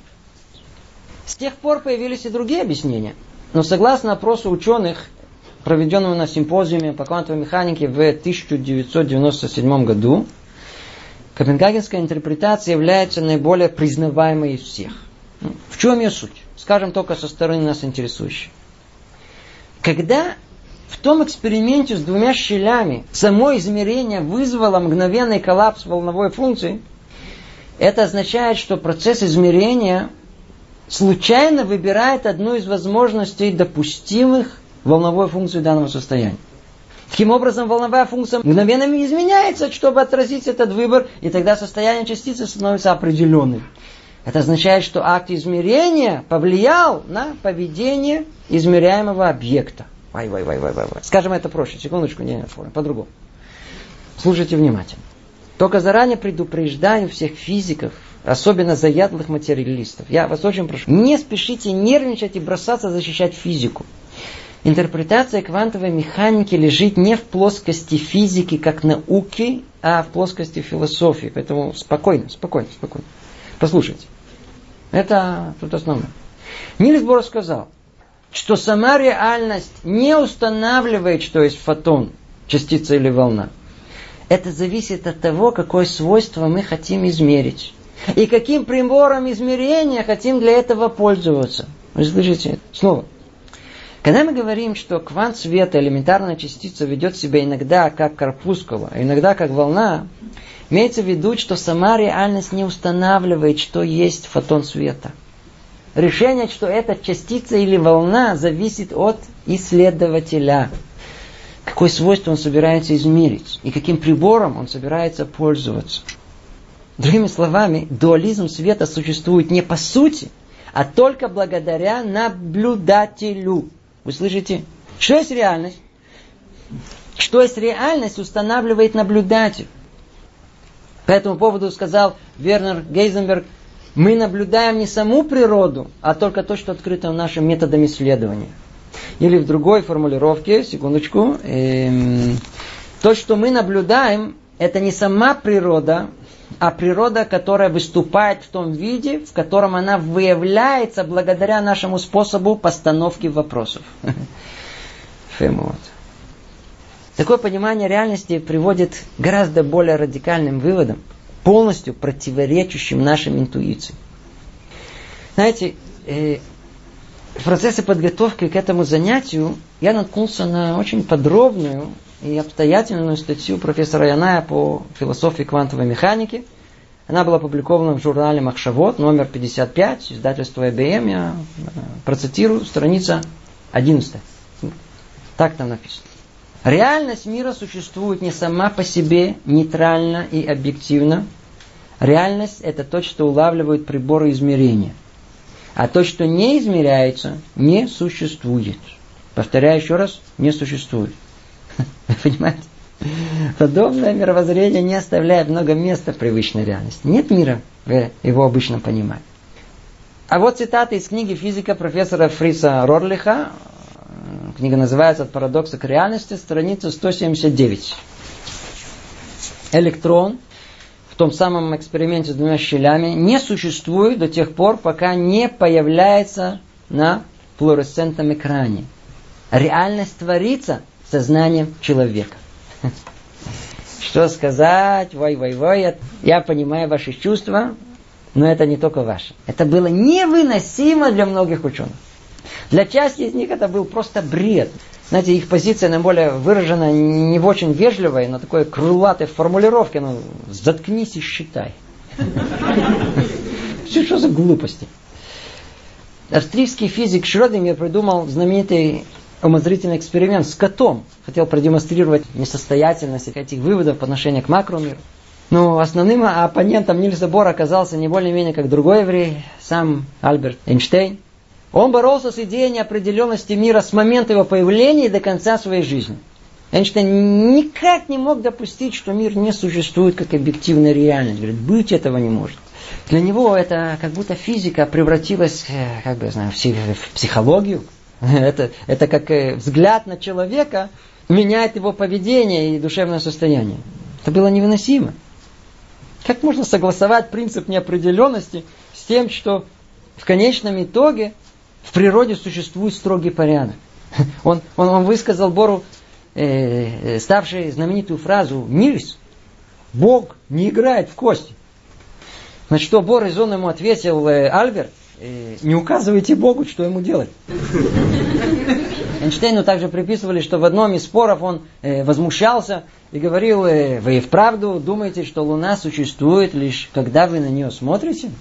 С тех пор появились и другие объяснения. Но согласно опросу ученых, проведенного на симпозиуме по квантовой механике в 1997 году, Копенгагенская интерпретация является наиболее признаваемой из всех. В чем ее суть? Скажем только со стороны нас интересующей. Когда в том эксперименте с двумя щелями само измерение вызвало мгновенный коллапс волновой функции, Это означает, что процесс измерения случайно выбирает одну из возможностей допустимых волновой функции данного состояния. Таким образом, волновая функция мгновенно изменяется, чтобы отразить этот выбор, и тогда состояние частицы становится определенным. Это означает, что акт измерения повлиял на поведение измеряемого объекта. Вай, вай, вай, вай, вай, вай. Скажем это проще, секундочку, не, по-другому. Слушайте внимательно. Только заранее предупреждаю всех физиков, особенно заядлых материалистов. Я вас очень прошу, не спешите нервничать и бросаться защищать физику. Интерпретация квантовой механики лежит не в плоскости физики как науки, а в плоскости философии. Поэтому спокойно, спокойно, спокойно. Послушайте. Это тут основное. Нильс Бор сказал, что сама реальность не устанавливает, что есть фотон, частица или волна. Это зависит от того, какое свойство мы хотим измерить. И каким прибором измерения хотим для этого пользоваться. Вы слышите? Снова. Когда мы говорим, что квант света, элементарная частица, ведет себя иногда как корпускула, иногда как волна, имеется в виду, что сама реальность не устанавливает, что есть фотон света. Решение, что это частица или волна, зависит от исследователя. Какое свойство он собирается измерить и каким прибором он собирается пользоваться. Другими словами, дуализм света существует не по сути, а только благодаря наблюдателю. Вы слышите? Что есть реальность? Что есть реальность, устанавливает наблюдатель. По этому поводу сказал Вернер Гейзенберг, мы наблюдаем не саму природу, а только то, что открыто нашим методом исследования. Или в другой формулировке, секундочку, эм, то, что мы наблюдаем, это не сама природа, а природа, которая выступает в том виде, в котором она выявляется благодаря нашему способу постановки вопросов. Такое понимание реальности приводит к гораздо более радикальным выводам, полностью противоречащим нашим интуициям. Знаете, э, в процессе подготовки к этому занятию я наткнулся на очень подробную и обстоятельную статью профессора Яная по философии квантовой механики. Она была опубликована в журнале Махшавод, номер 55, издательство IBM. Я э, процитирую, страница 11. Так там написано. Реальность мира существует не сама по себе, нейтрально и объективно. Реальность – это то, что улавливают приборы измерения. А то, что не измеряется, не существует. Повторяю еще раз, не существует. Вы понимаете? Подобное мировоззрение не оставляет много места в привычной реальности. Нет мира в его обычном понимании. А вот цитата из книги физика профессора Фриса Рорлиха. Книга называется «От парадокса к реальности», страница 179. Электрон в том самом эксперименте с двумя щелями не существует до тех пор, пока не появляется на флуоресцентном экране. Реальность творится сознанием человека. Что сказать? Вой-вой-вой. Я понимаю ваши чувства, но это не только ваши. Это было невыносимо для многих ученых. Для части из них это был просто бред. Знаете, их позиция наиболее выражена не в очень вежливой, но такой крылатой формулировке. Ну, заткнись и считай. Все что за глупости? Австрийский физик Шрёдингер придумал знаменитый умозрительный эксперимент с котом. Хотел продемонстрировать несостоятельность этих выводов по отношению к макромиру. Но основным оппонентом Нильса Бора оказался не более-менее как другой еврей, сам Альберт Эйнштейн. Он боролся с идеей неопределенности мира с момента его появления и до конца своей жизни. Эйнштейн никак не мог допустить, что мир не существует как объективная реальность. Говорит, быть этого не может. Для него это как будто физика превратилась, э, как бы, знаю, в психологию, Это, это как э, взгляд на человека меняет его поведение и душевное состояние. Это было невыносимо. Как можно согласовать принцип неопределенности с тем, что в конечном итоге в природе существует строгий порядок? Он, он, он высказал Бору, э, э ставший знаменитую фразу «Нильс, Бог не играет в кости». На что Бор из он ему ответил, э, Альберт, не указывайте Богу, что ему делать. Эйнштейну также приписывали, что в одном из споров он э, возмущался и говорил, э, вы и вправду думаете, что Луна существует лишь когда вы на нее смотрите?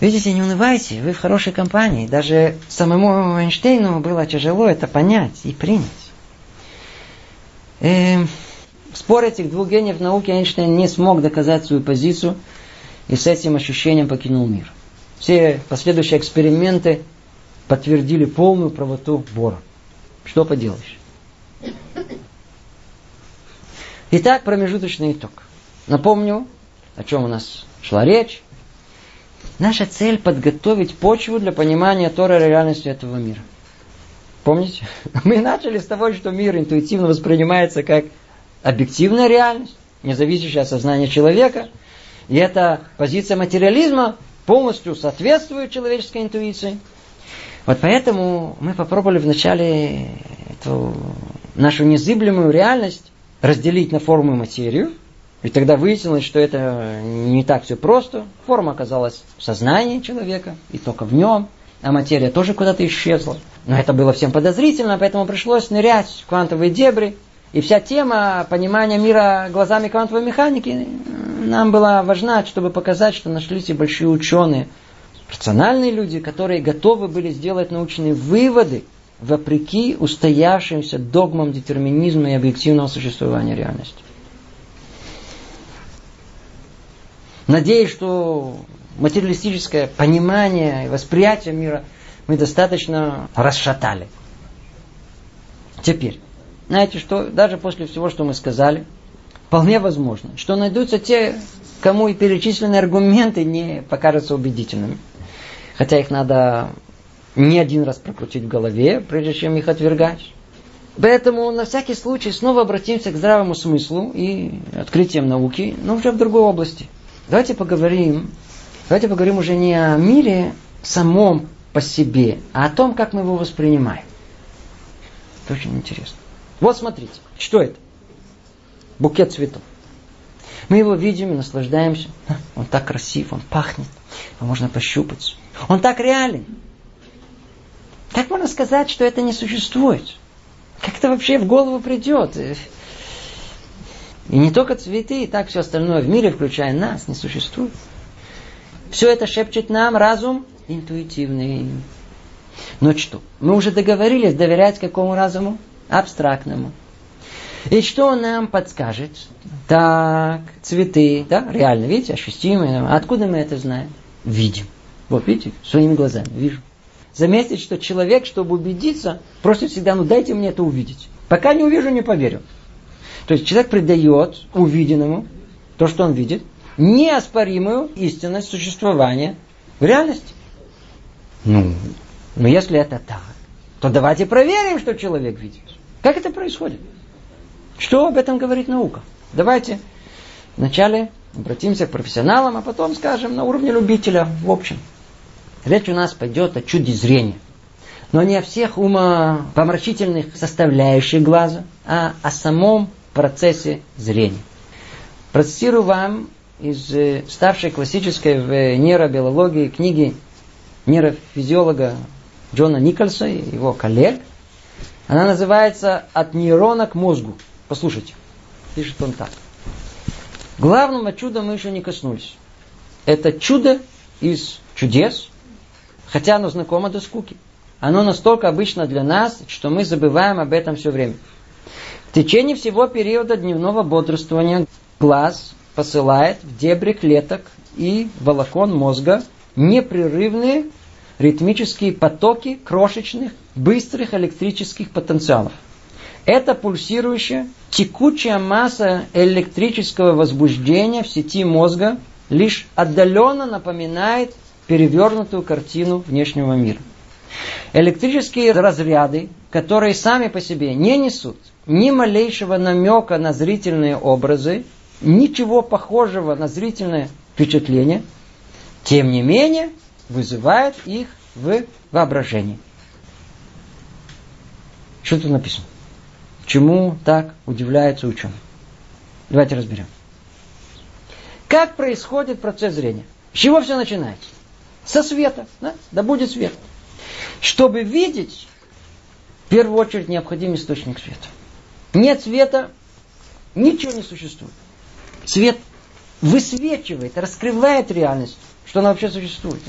Видите, не унывайте, вы в хорошей компании. Даже самому Эйнштейну было тяжело это понять и принять. Э, спор этих двух гениев науки Эйнштейн не смог доказать свою позицию и с этим ощущением покинул мир. Все последующие эксперименты подтвердили полную правоту Бора. Что поделаешь? Итак, промежуточный итог. Напомню, о чем у нас шла речь. Наша цель подготовить почву для понимания Тора реальности этого мира. Помните? Мы начали с того, что мир интуитивно воспринимается как объективная реальность, не зависящая от сознания человека. И эта позиция материализма полностью соответствует человеческой интуиции. Вот поэтому мы попробовали вначале эту нашу незыблемую реальность разделить на форму и материю. И тогда выяснилось, что это не так все просто. Форма оказалась в сознании человека, и только в нем, а материя тоже куда-то исчезла. Но это было всем подозрительно, поэтому пришлось нырять в квантовые дебри. И вся тема понимания мира глазами квантовой механики нам была важна, чтобы показать, что нашлись и большие ученые, рациональные люди, которые готовы были сделать научные выводы вопреки устоявшимся догмам детерминизма и объективного существования реальности. Надеюсь, что материалистическое понимание и восприятие мира мы достаточно расшатали. Теперь, знаете что, даже после всего, что мы сказали, вполне возможно, что найдутся те, кому и перечисленные аргументы не покажутся убедительными. Хотя их надо не один раз прокрутить в голове, прежде чем их отвергать. Поэтому на всякий случай снова обратимся к здравому смыслу и открытиям науки, но уже в другой области. Давайте поговорим, давайте поговорим уже не о мире самом по себе, а о том, как мы его воспринимаем. Это очень интересно. Вот смотрите, что это? Букет цветов. Мы его видим и наслаждаемся. Он так красив, он пахнет, его можно пощупать. Он так реален. Как можно сказать, что это не существует? Как это вообще в голову придет? И не только цветы, и так все остальное в мире, включая нас, не существует. Все это шепчет нам разум интуитивный. Но что? Мы уже договорились доверять какому разуму? Абстрактному. И что нам подскажет? Так, цветы, да, реально, видите, ощутимые. Откуда мы это знаем? Видим. Вот видите, своими глазами вижу. Заметьте, что человек, чтобы убедиться, просит всегда, ну дайте мне это увидеть. Пока не увижу, не поверю. То есть человек придает увиденному то, что он видит, неоспоримую истинность существования в реальности. Ну, но если это так, то давайте проверим, что человек видит. Как это происходит? Что об этом говорит наука? Давайте вначале обратимся к профессионалам, а потом скажем на уровне любителя в общем. Речь у нас пойдет о чуде зрения. Но не о всех умопомрачительных составляющих глаза, а о самом процессе зрения. Процитирую вам из э, ставшей классической в нейробиологии книги нейрофизиолога Джона Никольса и его коллег. Она называется «От нейрона к мозгу». Послушайте, пишет он так. Главного чуда мы еще не коснулись. Это чудо из чудес, хотя оно знакомо до скуки. Оно настолько обычно для нас, что мы забываем об этом все время. В течение всего периода дневного бодрствования глаз посылает в дебри клеток и волокон мозга непрерывные ритмические потоки крошечных, быстрых электрических потенциалов. Это пульсирующая, текучая масса электрического возбуждения в сети мозга лишь отдаленно напоминает перевернутую картину внешнего мира. Электрические разряды, которые сами по себе не несут ни малейшего намека на зрительные образы, ничего похожего на зрительное впечатление, тем не менее вызывают их в воображении. Что тут написано? Чему так удивляется ученый? Давайте разберем. Как происходит процесс зрения? С чего все начинается? Со света. Да, да будет свет. Чтобы видеть, в первую очередь необходим источник света. Нет света, ничего не существует. Свет высвечивает, раскрывает реальность, что она вообще существует.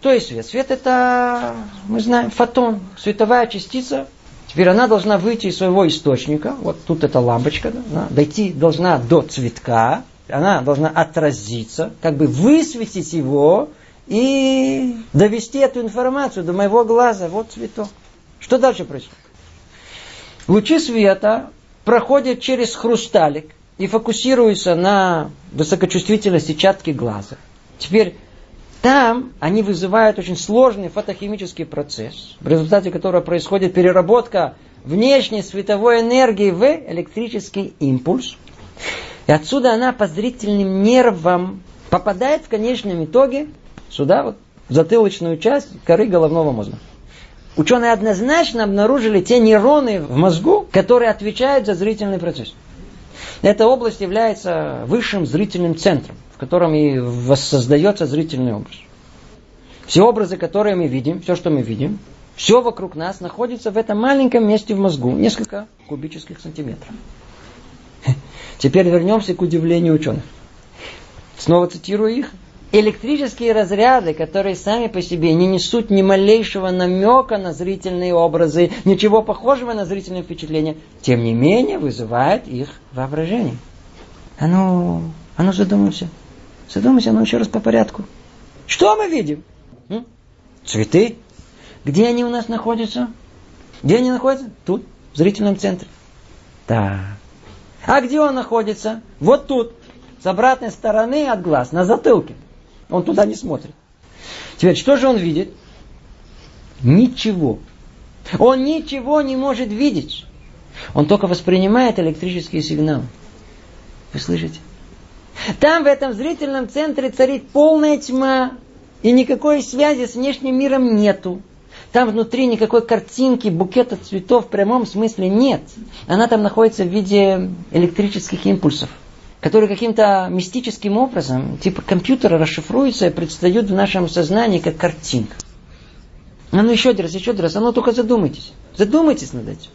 То есть свет. Свет это, мы знаем, фотон, световая частица. Теперь она должна выйти из своего источника. Вот тут эта лампочка. Да, дойти должна до цветка. Она должна отразиться, как бы высветить его и довести эту информацию до моего глаза. Вот цветок. Что дальше происходит? Лучи света проходят через хрусталик и фокусируются на высокочувствительной сетчатке глаза. Теперь там они вызывают очень сложный фотохимический процесс, в результате которого происходит переработка внешней световой энергии в электрический импульс. И отсюда она по зрительным нервам попадает в конечном итоге сюда, вот, в затылочную часть коры головного мозга. Ученые однозначно обнаружили те нейроны в мозгу, которые отвечают за зрительный процесс. Эта область является высшим зрительным центром, в котором и воссоздается зрительный образ. Все образы, которые мы видим, все, что мы видим, все вокруг нас находится в этом маленьком месте в мозгу, несколько кубических сантиметров. Теперь вернемся к удивлению ученых. Снова цитирую их. Электрические разряды, которые сами по себе не несут ни малейшего намека на зрительные образы, ничего похожего на зрительные впечатления, тем не менее вызывают их воображение. А ну, а ну задумаемся. Задумаемся, ну еще раз по порядку. Что мы видим? Цветы. Где они у нас находятся? Где они находятся? Тут, в зрительном центре. Да. А где он находится? Вот тут, с обратной стороны от глаз, на затылке. Он туда не смотрит. Теперь, что же он видит? Ничего. Он ничего не может видеть. Он только воспринимает электрические сигналы. Вы слышите? Там в этом зрительном центре царит полная тьма, и никакой связи с внешним миром нету. Там внутри никакой картинки, букета цветов в прямом смысле нет. Она там находится в виде электрических импульсов которые каким-то мистическим образом, типа компьютера, расшифруются и предстают в нашем сознании как картинка. А ну еще один раз, еще один раз, а ну только задумайтесь. Задумайтесь над этим.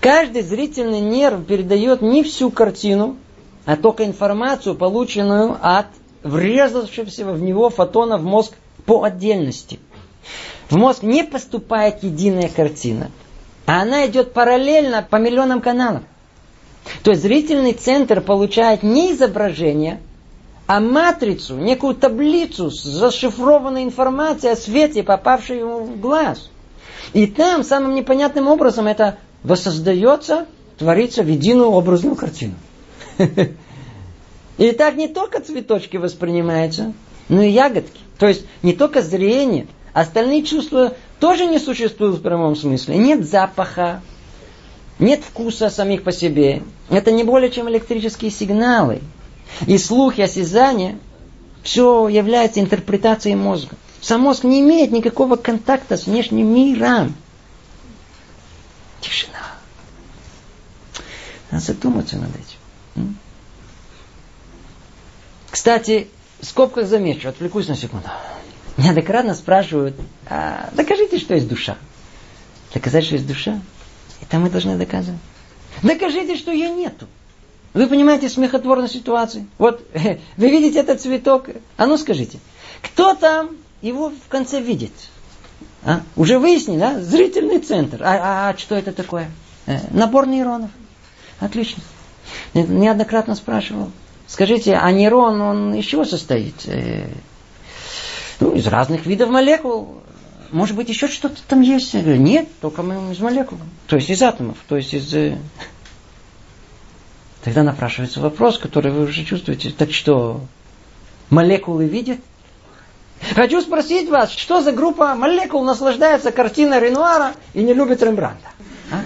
Каждый зрительный нерв передает не всю картину, а только информацию, полученную от врезавшегося в него фотона в мозг по отдельности. В мозг не поступает единая картина, а она идет параллельно по миллионам каналов. То есть зрительный центр получает не изображение, а матрицу, некую таблицу с зашифрованной информацией о свете, попавшей ему в глаз. И там самым непонятным образом это воссоздается, творится в единую образную картину. И так не только цветочки воспринимаются, но и ягодки. То есть не только зрение, остальные чувства тоже не существуют в прямом смысле. Нет запаха, нет вкуса самих по себе. Это не более чем электрические сигналы. И слух, и осязание все является интерпретацией мозга. Сам мозг не имеет никакого контакта с внешним миром. Тишина. Надо задуматься над этим. Кстати, в скобках замечу, отвлекусь на секунду. Неоднократно спрашивают, а докажите, что есть душа. Доказать, что есть душа? Это мы должны доказывать. Докажите, что ее нету. Вы понимаете смехотворную ситуацию? Вот вы видите этот цветок. А ну скажите, кто там его в конце видит? А? Уже выяснили, да? Зрительный центр. А, а, а что это такое? Э, набор нейронов. Отлично. Неоднократно спрашивал. Скажите, а нейрон, он из чего состоит? Э, ну, из разных видов молекул может быть, еще что-то там есть? Я говорю, нет, только мы из молекул. То есть из атомов, то есть из... Э, Тогда напрашивается вопрос, который вы уже чувствуете. Так что, молекулы видят? Хочу спросить вас, что за группа молекул наслаждается картиной Ренуара и не любит Рембрандта? А?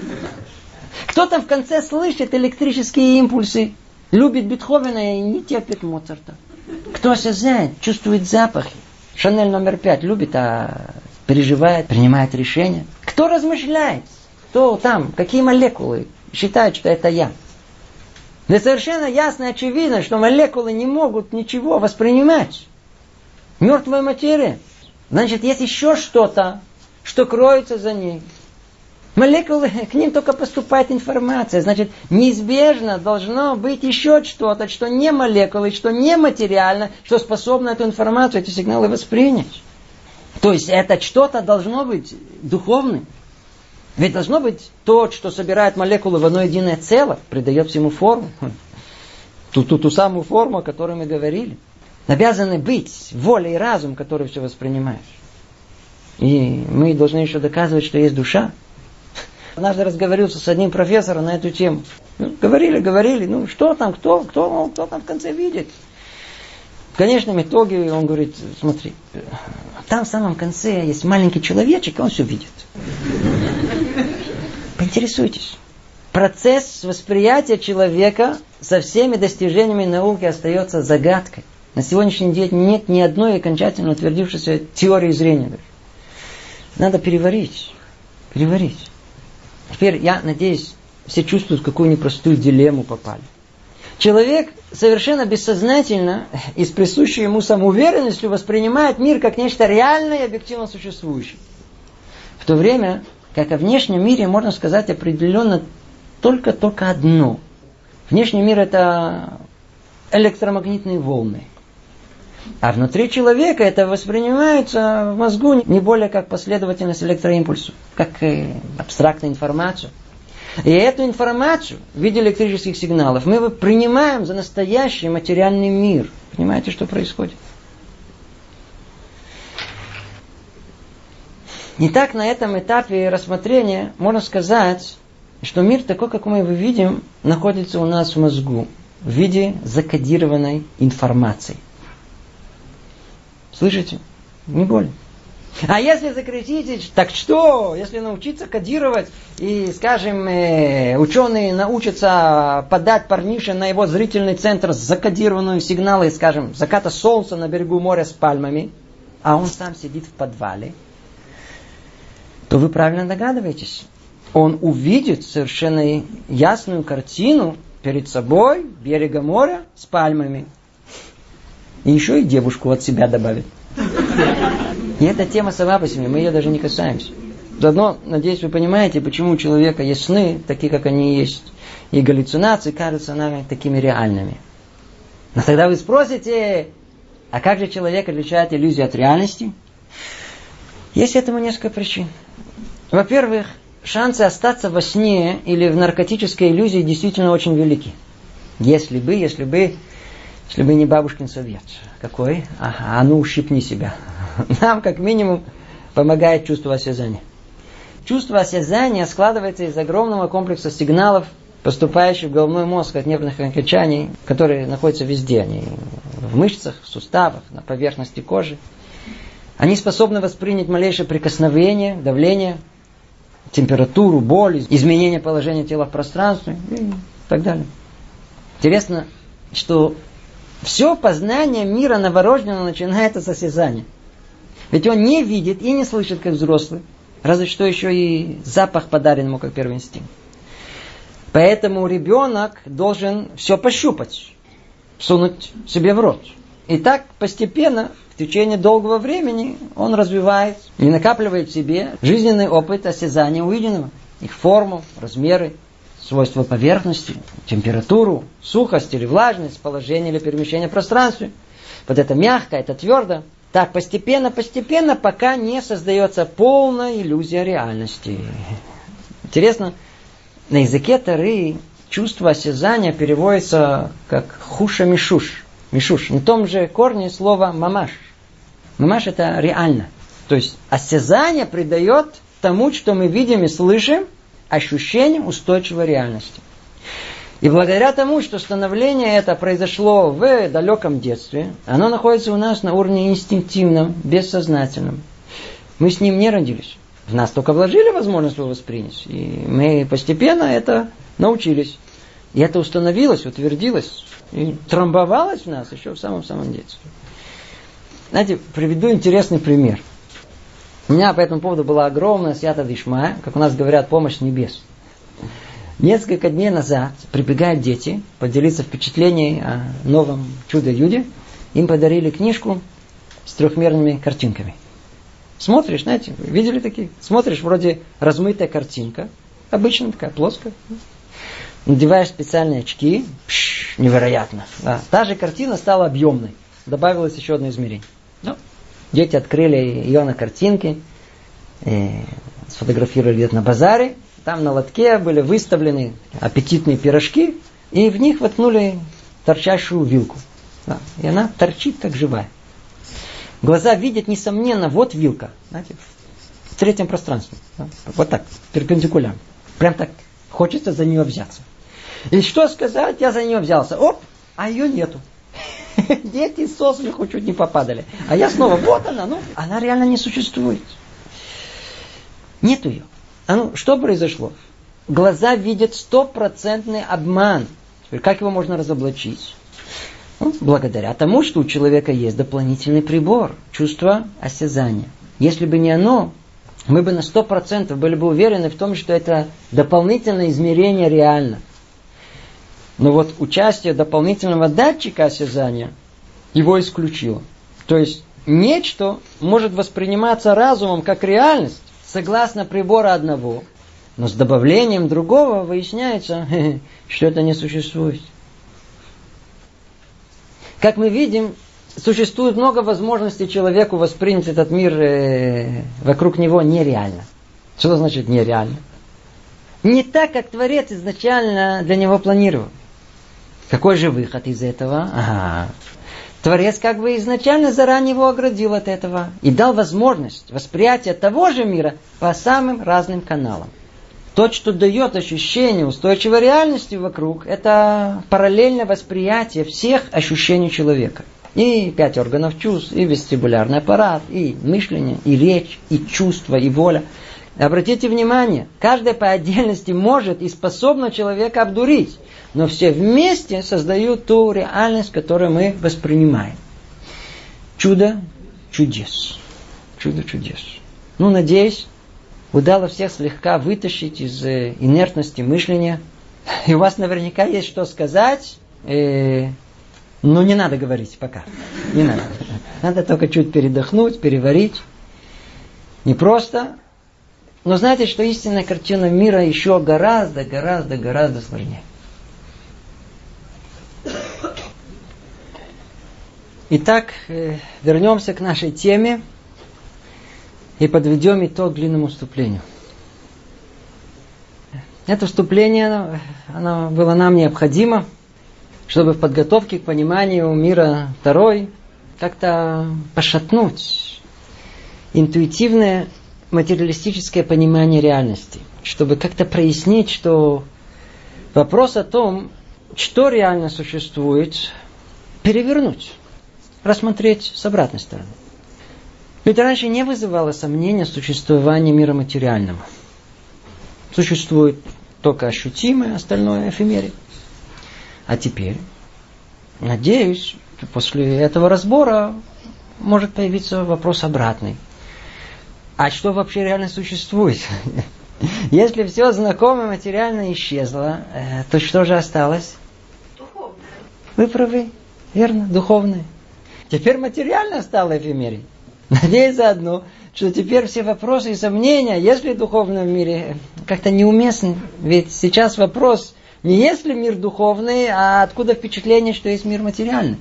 Кто там в конце слышит электрические импульсы, любит Бетховена и не терпит Моцарта? Кто осязает, чувствует запахи? Шанель номер пять любит, а переживает, принимает решения. Кто размышляет? Кто там? Какие молекулы считают, что это я? Да совершенно ясно и очевидно, что молекулы не могут ничего воспринимать. Мертвая материя. Значит, есть еще что-то, что кроется за ней. Молекулы, к ним только поступает информация. Значит, неизбежно должно быть еще что-то, что не молекулы, что не материально, что способно эту информацию, эти сигналы воспринять. То есть это что-то должно быть духовным. Ведь должно быть то, что собирает молекулы в одно единое целое, придает всему форму. Ту, ту, ту самую форму, о которой мы говорили. Обязаны быть воля и разум, который все воспринимаешь. И мы должны еще доказывать, что есть душа. Однажды разговаривался с одним профессором на эту тему. Ну, говорили, говорили, ну что там, кто, кто, кто там в конце видит. В конечном итоге он говорит, смотри, там в самом конце есть маленький человечек, и он все видит. Поинтересуйтесь. Процесс восприятия человека со всеми достижениями науки остается загадкой. На сегодняшний день нет ни одной окончательно утвердившейся теории зрения. Надо переварить. Переварить. Теперь, я надеюсь, все чувствуют, в какую непростую дилемму попали. Человек совершенно бессознательно и с присущей ему самоуверенностью воспринимает мир как нечто реальное и объективно существующее. В то время, как о внешнем мире можно сказать определенно только-только одно. Внешний мир это электромагнитные волны. А внутри человека это воспринимается в мозгу не более как последовательность электроимпульсов, как абстрактная информация. И эту информацию в виде электрических сигналов мы принимаем за настоящий материальный мир. Понимаете, что происходит? Итак, на этом этапе рассмотрения можно сказать, что мир такой, как мы его видим, находится у нас в мозгу в виде закодированной информации. Слышите? Не более. А если закрестить, так что? Если научиться кодировать, и, скажем, э, ученые научатся подать парнише на его зрительный центр закодированную сигналы, скажем, заката солнца на берегу моря с пальмами, а он сам сидит в подвале, то вы правильно догадываетесь. Он увидит совершенно ясную картину перед собой берега моря с пальмами. И еще и девушку от себя добавит. И эта тема сама по себе, мы ее даже не касаемся. Заодно, надеюсь, вы понимаете, почему у человека есть сны, такие, как они есть, и галлюцинации кажутся нами такими реальными. Но тогда вы спросите, а как же человек отличает иллюзию от реальности? Есть этому несколько причин. Во-первых, шансы остаться во сне или в наркотической иллюзии действительно очень велики. Если бы, если бы, если бы не бабушкин совет. Какой? Ага, а ну ущипни себя. Нам, как минимум, помогает чувство осязания. Чувство осязания складывается из огромного комплекса сигналов, поступающих в головной мозг от нервных окончаний, которые находятся везде. Они в мышцах, в суставах, на поверхности кожи. Они способны воспринять малейшее прикосновение, давление, температуру, боль, изменение положения тела в пространстве и так далее. Интересно, что все познание мира новорожденного начинается с осязания. Ведь он не видит и не слышит, как взрослый. Разве что еще и запах подарен ему, как первый инстинкт. Поэтому ребенок должен все пощупать, сунуть себе в рот. И так постепенно, в течение долгого времени, он развивает и накапливает в себе жизненный опыт осязания увиденного. Их форму, размеры, свойства поверхности, температуру, сухость или влажность, положение или перемещение в пространстве. Вот это мягко, это твердо. Так постепенно, постепенно, пока не создается полная иллюзия реальности. Интересно, на языке Тары чувство осязания переводится как хуша-мишуш. Мишуш. На том же корне слова мамаш. Мамаш это реально. То есть осязание придает тому, что мы видим и слышим, ощущением устойчивой реальности. И благодаря тому, что становление это произошло в далеком детстве, оно находится у нас на уровне инстинктивном, бессознательном. Мы с ним не родились. В нас только вложили возможность его воспринять. И мы постепенно это научились. И это установилось, утвердилось. И трамбовалось в нас еще в самом-самом детстве. Знаете, приведу интересный пример. У меня по этому поводу была огромная свята вишма, как у нас говорят, помощь небес. Несколько дней назад прибегают дети поделиться впечатлением о новом чудо-юде. Им подарили книжку с трехмерными картинками. Смотришь, знаете, видели такие? Смотришь, вроде размытая картинка, обычная такая, плоская. Надеваешь специальные очки, пш, невероятно. Да. Та же картина стала объемной. Добавилось еще одно измерение. Дети открыли ее на картинке, э, сфотографировали это на базаре. Там на лотке были выставлены аппетитные пирожки, и в них воткнули торчащую вилку. Да. И она торчит как живая. Глаза видят, несомненно, вот вилка. Знаете, в третьем пространстве. Да. Вот так, перпендикулярно. Прям так хочется за нее взяться. И что сказать, я за нее взялся. Оп, а ее нету. Дети со смеху чуть не попадали. А я снова, вот она, ну, она реально не существует. Нет ее. А ну, что произошло? Глаза видят стопроцентный обман. Теперь как его можно разоблачить? Ну, благодаря тому, что у человека есть дополнительный прибор, чувство осязания. Если бы не оно, мы бы на сто процентов были бы уверены в том, что это дополнительное измерение реально. Но вот участие дополнительного датчика осязания его исключило. То есть нечто может восприниматься разумом как реальность, согласно прибора одного, но с добавлением другого выясняется, что это не существует. Как мы видим, существует много возможностей человеку воспринять этот мир э, вокруг него нереально. Что значит нереально? Не так, как Творец изначально для него планировал. Какой же выход из этого? Ага. Творец как бы изначально заранее его оградил от этого и дал возможность восприятия того же мира по самым разным каналам. То, что дает ощущение устойчивой реальности вокруг, это параллельное восприятие всех ощущений человека. И пять органов чувств, и вестибулярный аппарат, и мышление, и речь, и чувство, и воля. Обратите внимание, каждая по отдельности может и способна человека обдурить но все вместе создают ту реальность, которую мы воспринимаем. Чудо чудес. Чудо чудес. Ну, надеюсь, удалось всех слегка вытащить из э, инертности мышления. И у вас наверняка есть что сказать, э, но не надо говорить пока. Не надо. Надо только чуть передохнуть, переварить. Не просто. Но знаете, что истинная картина мира еще гораздо, гораздо, гораздо сложнее. Итак, э, вернемся к нашей теме и подведем итог длинному вступлению. Это вступление, оно, было нам необходимо, чтобы в подготовке к пониманию мира второй как-то пошатнуть интуитивное материалистическое понимание реальности, чтобы как-то прояснить, что вопрос о том, что реально существует, перевернуть рассмотреть с обратной стороны. Ведь раньше не вызывало сомнения существование мира материального. Существует только ощутимое, остальное эфемерие. А теперь, надеюсь, после этого разбора может появиться вопрос обратный. А что вообще реально существует? Если все знакомое материально исчезло, э, то что же осталось? Духовное. Вы правы, верно, духовное. Теперь материально стало эфемерией. Надеюсь заодно, что теперь все вопросы и сомнения, есть ли в духовном мире, как-то неуместны. Ведь сейчас вопрос, не есть ли мир духовный, а откуда впечатление, что есть мир материальный.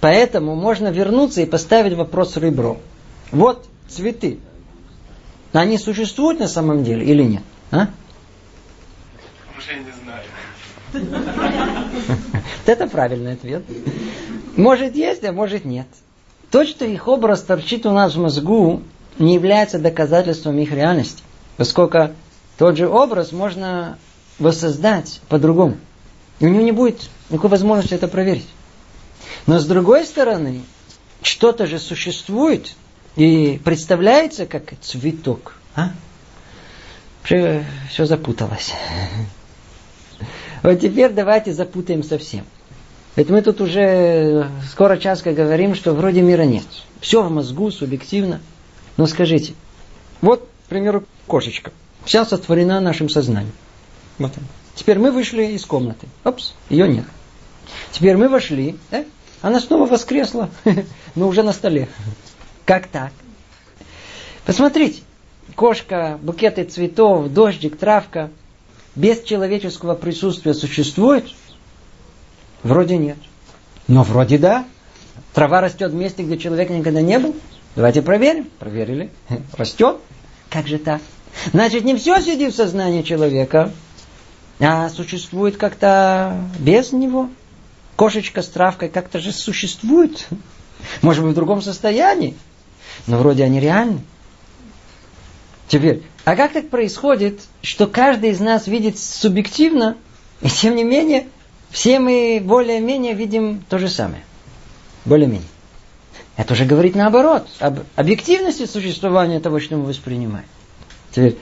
Поэтому можно вернуться и поставить вопрос ребром. Вот цветы. Они существуют на самом деле или нет? А? Уже не знаю. Это правильный ответ. Может есть, а может нет. То, что их образ торчит у нас в мозгу, не является доказательством их реальности. Поскольку тот же образ можно воссоздать по-другому. И у него не будет никакой возможности это проверить. Но с другой стороны, что-то же существует и представляется как цветок. А? Все, запуталось. Вот теперь давайте запутаем совсем. Ведь мы тут уже скоро часто говорим, что вроде мира нет. Все в мозгу, субъективно. Но скажите, вот, к примеру, кошечка. Вся сотворена нашим сознанием. Вот она. Теперь мы вышли из комнаты. Опс, ее нет. Теперь мы вошли, да? она снова воскресла, но уже на столе. Как так? Посмотрите, кошка, букеты цветов, дождик, травка без человеческого присутствия существует? Вроде нет. Но вроде да. Трава растет в месте, где человек никогда не был. Давайте проверим. Проверили. Растет. Как же так? Значит, не все сидит в сознании человека, а существует как-то без него. Кошечка с травкой как-то же существует. Может быть, в другом состоянии. Но вроде они реальны. Теперь, а как так происходит, что каждый из нас видит субъективно, и тем не менее, все мы более-менее видим то же самое. Более-менее. Это уже говорит наоборот, об объективности существования того, что мы воспринимаем. Теперь,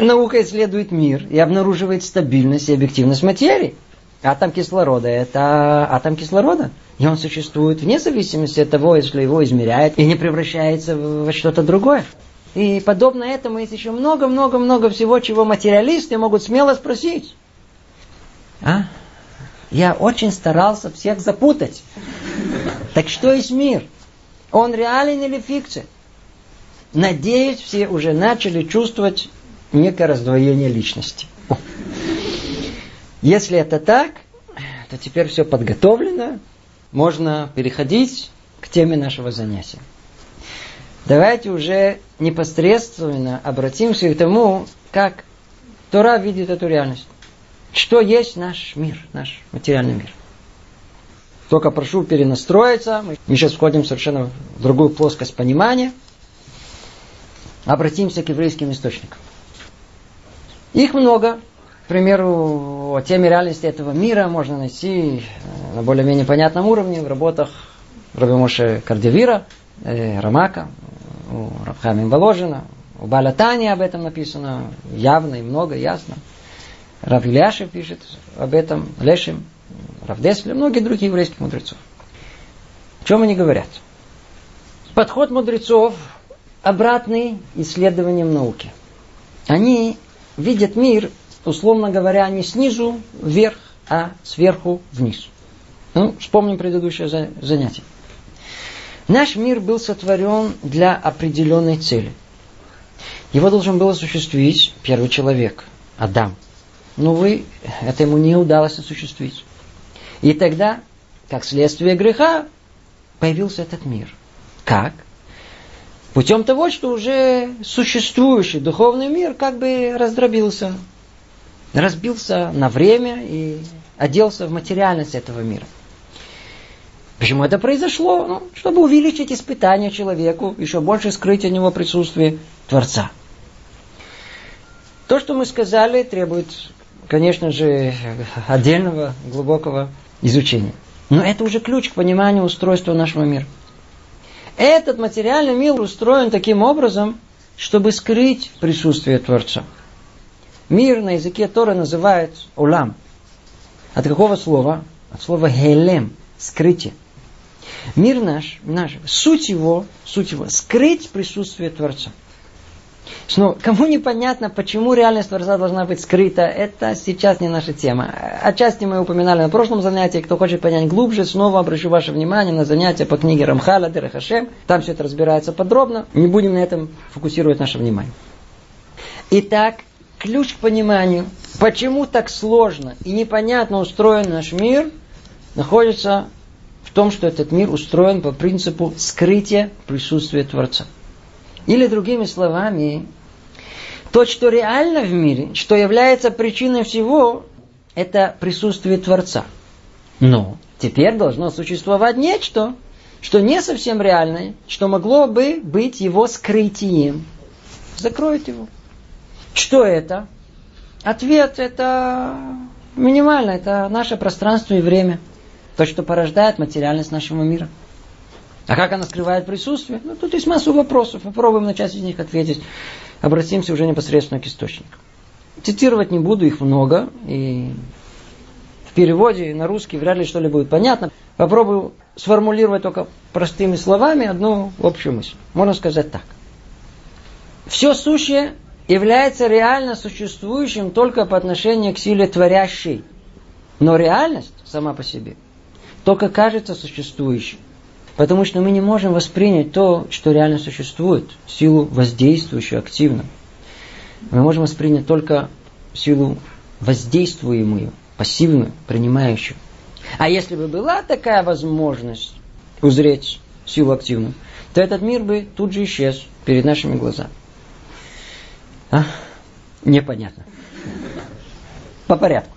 наука исследует мир и обнаруживает стабильность и объективность материи. Атом кислорода – это атом кислорода. И он существует вне зависимости от того, если его измеряют, и не превращается во что-то другое. И подобно этому есть еще много-много-много всего, чего материалисты могут смело спросить. А? Я очень старался всех запутать. Так что есть мир? Он реален или фикция? Надеюсь, все уже начали чувствовать некое раздвоение личности. Если это так, то теперь все подготовлено, можно переходить к теме нашего занятия. Давайте уже непосредственно обратимся к тому, как Тора видит эту реальность. Что есть наш мир, наш материальный мир. Только прошу перенастроиться. Мы сейчас входим совершенно в другую плоскость понимания. Обратимся к еврейским источникам. Их много. К примеру, о теме реальности этого мира можно найти э, на более-менее понятном уровне в работах Рабимоша Кардевира, э, Рамака, у Рабхами Воложина, у Балатани об этом написано явно и много, ясно. Рав Ильяшев пишет об этом, Лешим, Рав Десли, многие другие еврейских мудрецов. О чем они говорят? Подход мудрецов обратный исследованиям науки. Они видят мир, условно говоря, не снизу вверх, а сверху вниз. Ну, вспомним предыдущее занятие. Наш мир был сотворен для определенной цели. Его должен был осуществить первый человек, Адам. Но, вы, это ему не удалось осуществить. И тогда, как следствие греха, появился этот мир. Как? Путем того, что уже существующий духовный мир как бы раздробился, разбился на время и оделся в материальность этого мира. Почему это произошло? Ну, чтобы увеличить испытание человеку, еще больше скрыть от него присутствие Творца. То, что мы сказали, требует, конечно же, отдельного глубокого изучения. Но это уже ключ к пониманию устройства нашего мира. Этот материальный мир устроен таким образом, чтобы скрыть присутствие Творца. Мир на языке Тора называют улам. От какого слова? От слова хелем, скрытие. Мир наш, наш, суть его, суть его, скрыть присутствие Творца. Но кому непонятно, почему реальность Творца должна быть скрыта, это сейчас не наша тема. Отчасти мы упоминали на прошлом занятии, кто хочет понять глубже, снова обращу ваше внимание на занятия по книге Рамхала Дерахашем. Там все это разбирается подробно. Не будем на этом фокусировать наше внимание. Итак, ключ к пониманию, почему так сложно и непонятно устроен наш мир, находится том, что этот мир устроен по принципу скрытия присутствия Творца. Или другими словами, то, что реально в мире, что является причиной всего, это присутствие Творца. Но теперь должно существовать нечто, что не совсем реальное, что могло бы быть его скрытием. Закроет его. Что это? Ответ это минимально, это наше пространство и время – то, что порождает материальность нашего мира. А как она скрывает присутствие? Ну, тут есть массу вопросов. Попробуем на часть из них ответить. Обратимся уже непосредственно к источнику. Цитировать не буду, их много. И в переводе на русский вряд ли что-либо будет понятно. Попробую сформулировать только простыми словами одну общую мысль. Можно сказать так. Все сущее является реально существующим только по отношению к силе творящей. Но реальность сама по себе только кажется существующей. Потому что мы не можем воспринять то, что реально существует, силу воздействующую активно. Мы можем воспринять только силу воздействуемую, пассивную, принимающую. А если бы была такая возможность узреть силу активную, то этот мир бы тут же исчез перед нашими глазами. А? Непонятно. По порядку.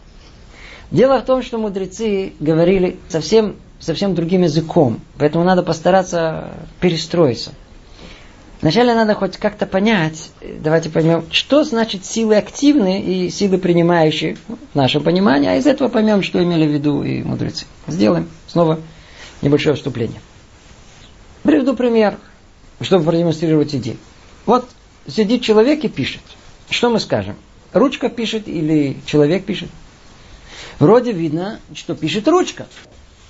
Дело в том, что мудрецы говорили совсем, совсем другим языком, поэтому надо постараться перестроиться. Вначале надо хоть как-то понять, давайте поймем, что значит силы активные и силы принимающие в нашем понимании, а из этого поймем, что имели в виду и мудрецы. Сделаем снова небольшое вступление. Приведу пример, чтобы продемонстрировать идею. Вот сидит человек и пишет. Что мы скажем? Ручка пишет или человек пишет? Вроде видно, что пишет ручка.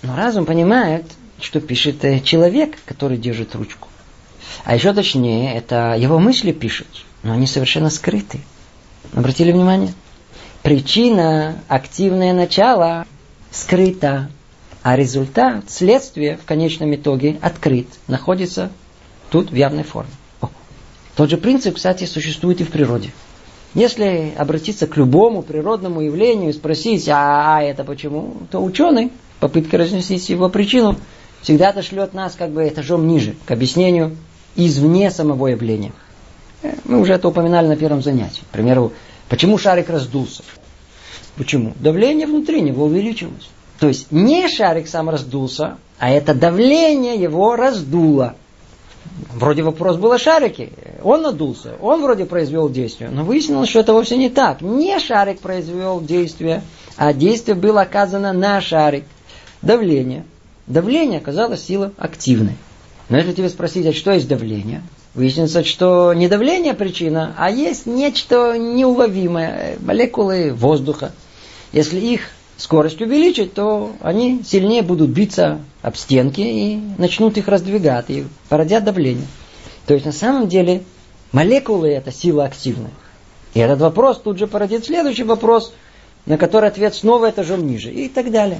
Но разум понимает, что пишет э, человек, который держит ручку. А еще точнее, это его мысли пишут, но они совершенно скрыты. Обратили внимание? Причина, активное начало скрыто, а результат, следствие в конечном итоге открыт, находится тут в явной форме. Тот же принцип, кстати, существует и в природе. Если обратиться к любому природному явлению и спросить, а, а это почему, то ученый, попытка разнесить его причину, всегда отошлет нас как бы этажом ниже, к объяснению извне самого явления. Э, мы уже это упоминали на первом занятии. К примеру, почему шарик раздулся? Почему? Давление внутри него увеличилось. То есть не шарик сам раздулся, а это давление его раздуло. Вроде вопрос был о шарике. Он надулся, он вроде произвел действие. Но выяснилось, что это вовсе не так. Не шарик произвел действие, а действие было оказано на шарик. Давление. Давление оказалось сила активной. Но если тебе спросить, а что есть давление, выяснится, что не давление причина, а есть нечто неуловимое, молекулы воздуха. Если их скорость увеличить, то они сильнее будут биться об стенки и начнут их раздвигать, и породят давление. То есть на самом деле молекулы это сила активная. И этот вопрос тут же породит следующий вопрос, на который ответ снова этажом ниже и так далее.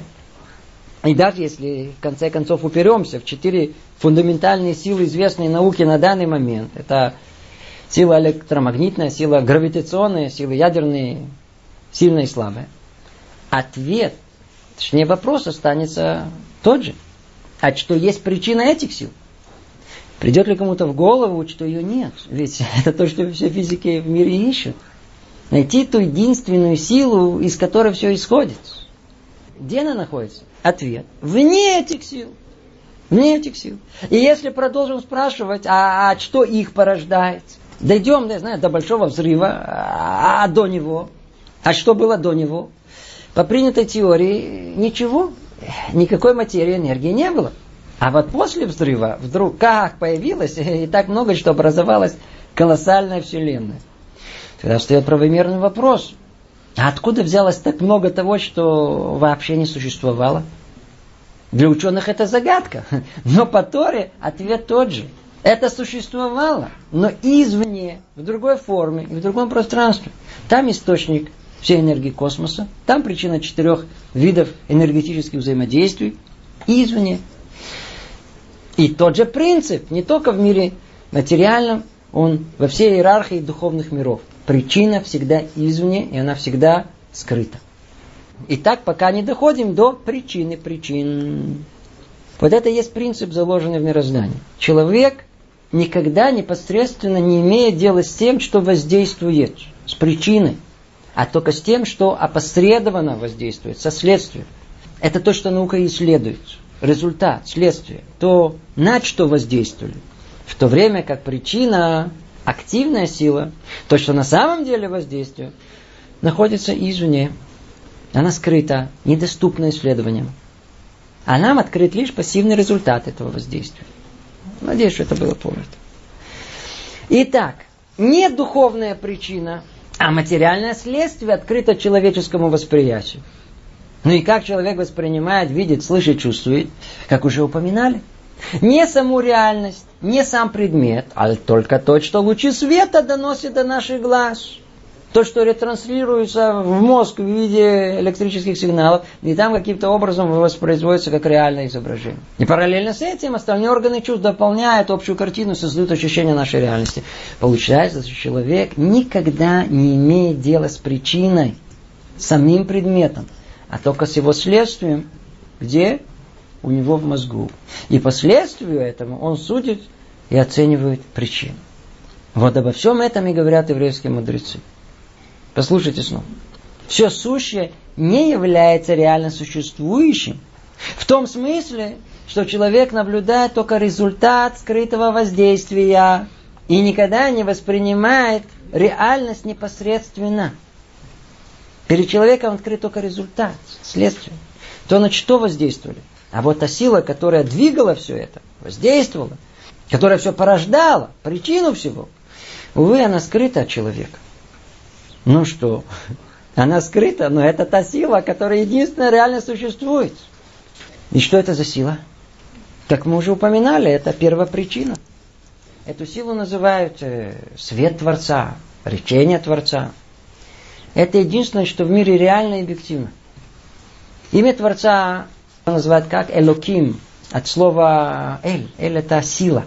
И даже если в конце концов уперемся в четыре фундаментальные силы, известные науке на данный момент, это сила электромагнитная, сила гравитационная, сила ядерная, сильная и слабая, ответ, точнее вопрос останется тот же. А что есть причина этих сил? Придет ли кому-то в голову, что ее нет? Ведь это то, что все физики в мире ищут. Найти ту единственную силу, из которой все исходит. Где она находится? Ответ. Вне этих сил. Вне этих сил. И если продолжим спрашивать, а, а что их порождает? Дойдем, я знаю, до большого взрыва, а, а до него? А что было до него? По принятой теории ничего, никакой материи энергии не было. А вот после взрыва вдруг как появилось, и так много, что образовалась колоссальная вселенная. Тогда встает правомерный вопрос. А откуда взялось так много того, что вообще не существовало? Для ученых это загадка. Но по Торе ответ тот же. Это существовало, но извне, в другой форме, в другом пространстве. Там источник всей энергии космоса, там причина четырех видов энергетических взаимодействий, извне. И тот же принцип, не только в мире материальном, он во всей иерархии духовных миров. Причина всегда извне, и она всегда скрыта. И так, пока не доходим до причины причин. Вот это и есть принцип, заложенный в мироздании. Человек никогда непосредственно не имеет дела с тем, что воздействует, с причиной, а только с тем, что опосредованно воздействует, со следствием. Это то, что наука исследует. Результат, следствие. То, на что воздействовали. В то время как причина активная сила, то, что на самом деле воздействие, находится извне. Она скрыта, недоступна исследованиям. А нам открыт лишь пассивный результат этого воздействия. Надеюсь, что это было понято. Итак, не духовная причина, а материальное следствие открыто человеческому восприятию. Ну и как человек воспринимает, видит, слышит, чувствует, как уже упоминали – не саму реальность, не сам предмет, а только то, что лучи света доносят до наших глаз. То, что ретранслируется в мозг в виде электрических сигналов, и там каким-то образом воспроизводится как реальное изображение. И параллельно с этим остальные органы чувств дополняют общую картину, создают ощущение нашей реальности. Получается, что человек никогда не имеет дела с причиной, самим предметом, а только с его следствием, где у него в мозгу. И последствию этому он судит и оценивает причину. Вот обо всем этом и говорят еврейские мудрецы. Послушайте снова. Все сущее не является реально существующим. В том смысле, что человек наблюдает только результат скрытого воздействия и никогда не воспринимает реальность непосредственно. Перед человеком открыт только результат, следствие. То на что воздействовали? А вот та сила, которая двигала все это, воздействовала, которая все порождала, причину всего, увы, она скрыта от человека. Ну что, она скрыта, но это та сила, которая единственная реально существует. И что это за сила? Как мы уже упоминали, это первая причина. Эту силу называют э, свет Творца, речение Творца. Это единственное, что в мире реально и объективно. Имя Творца называют как Элоким, от слова Эль. Эль это сила.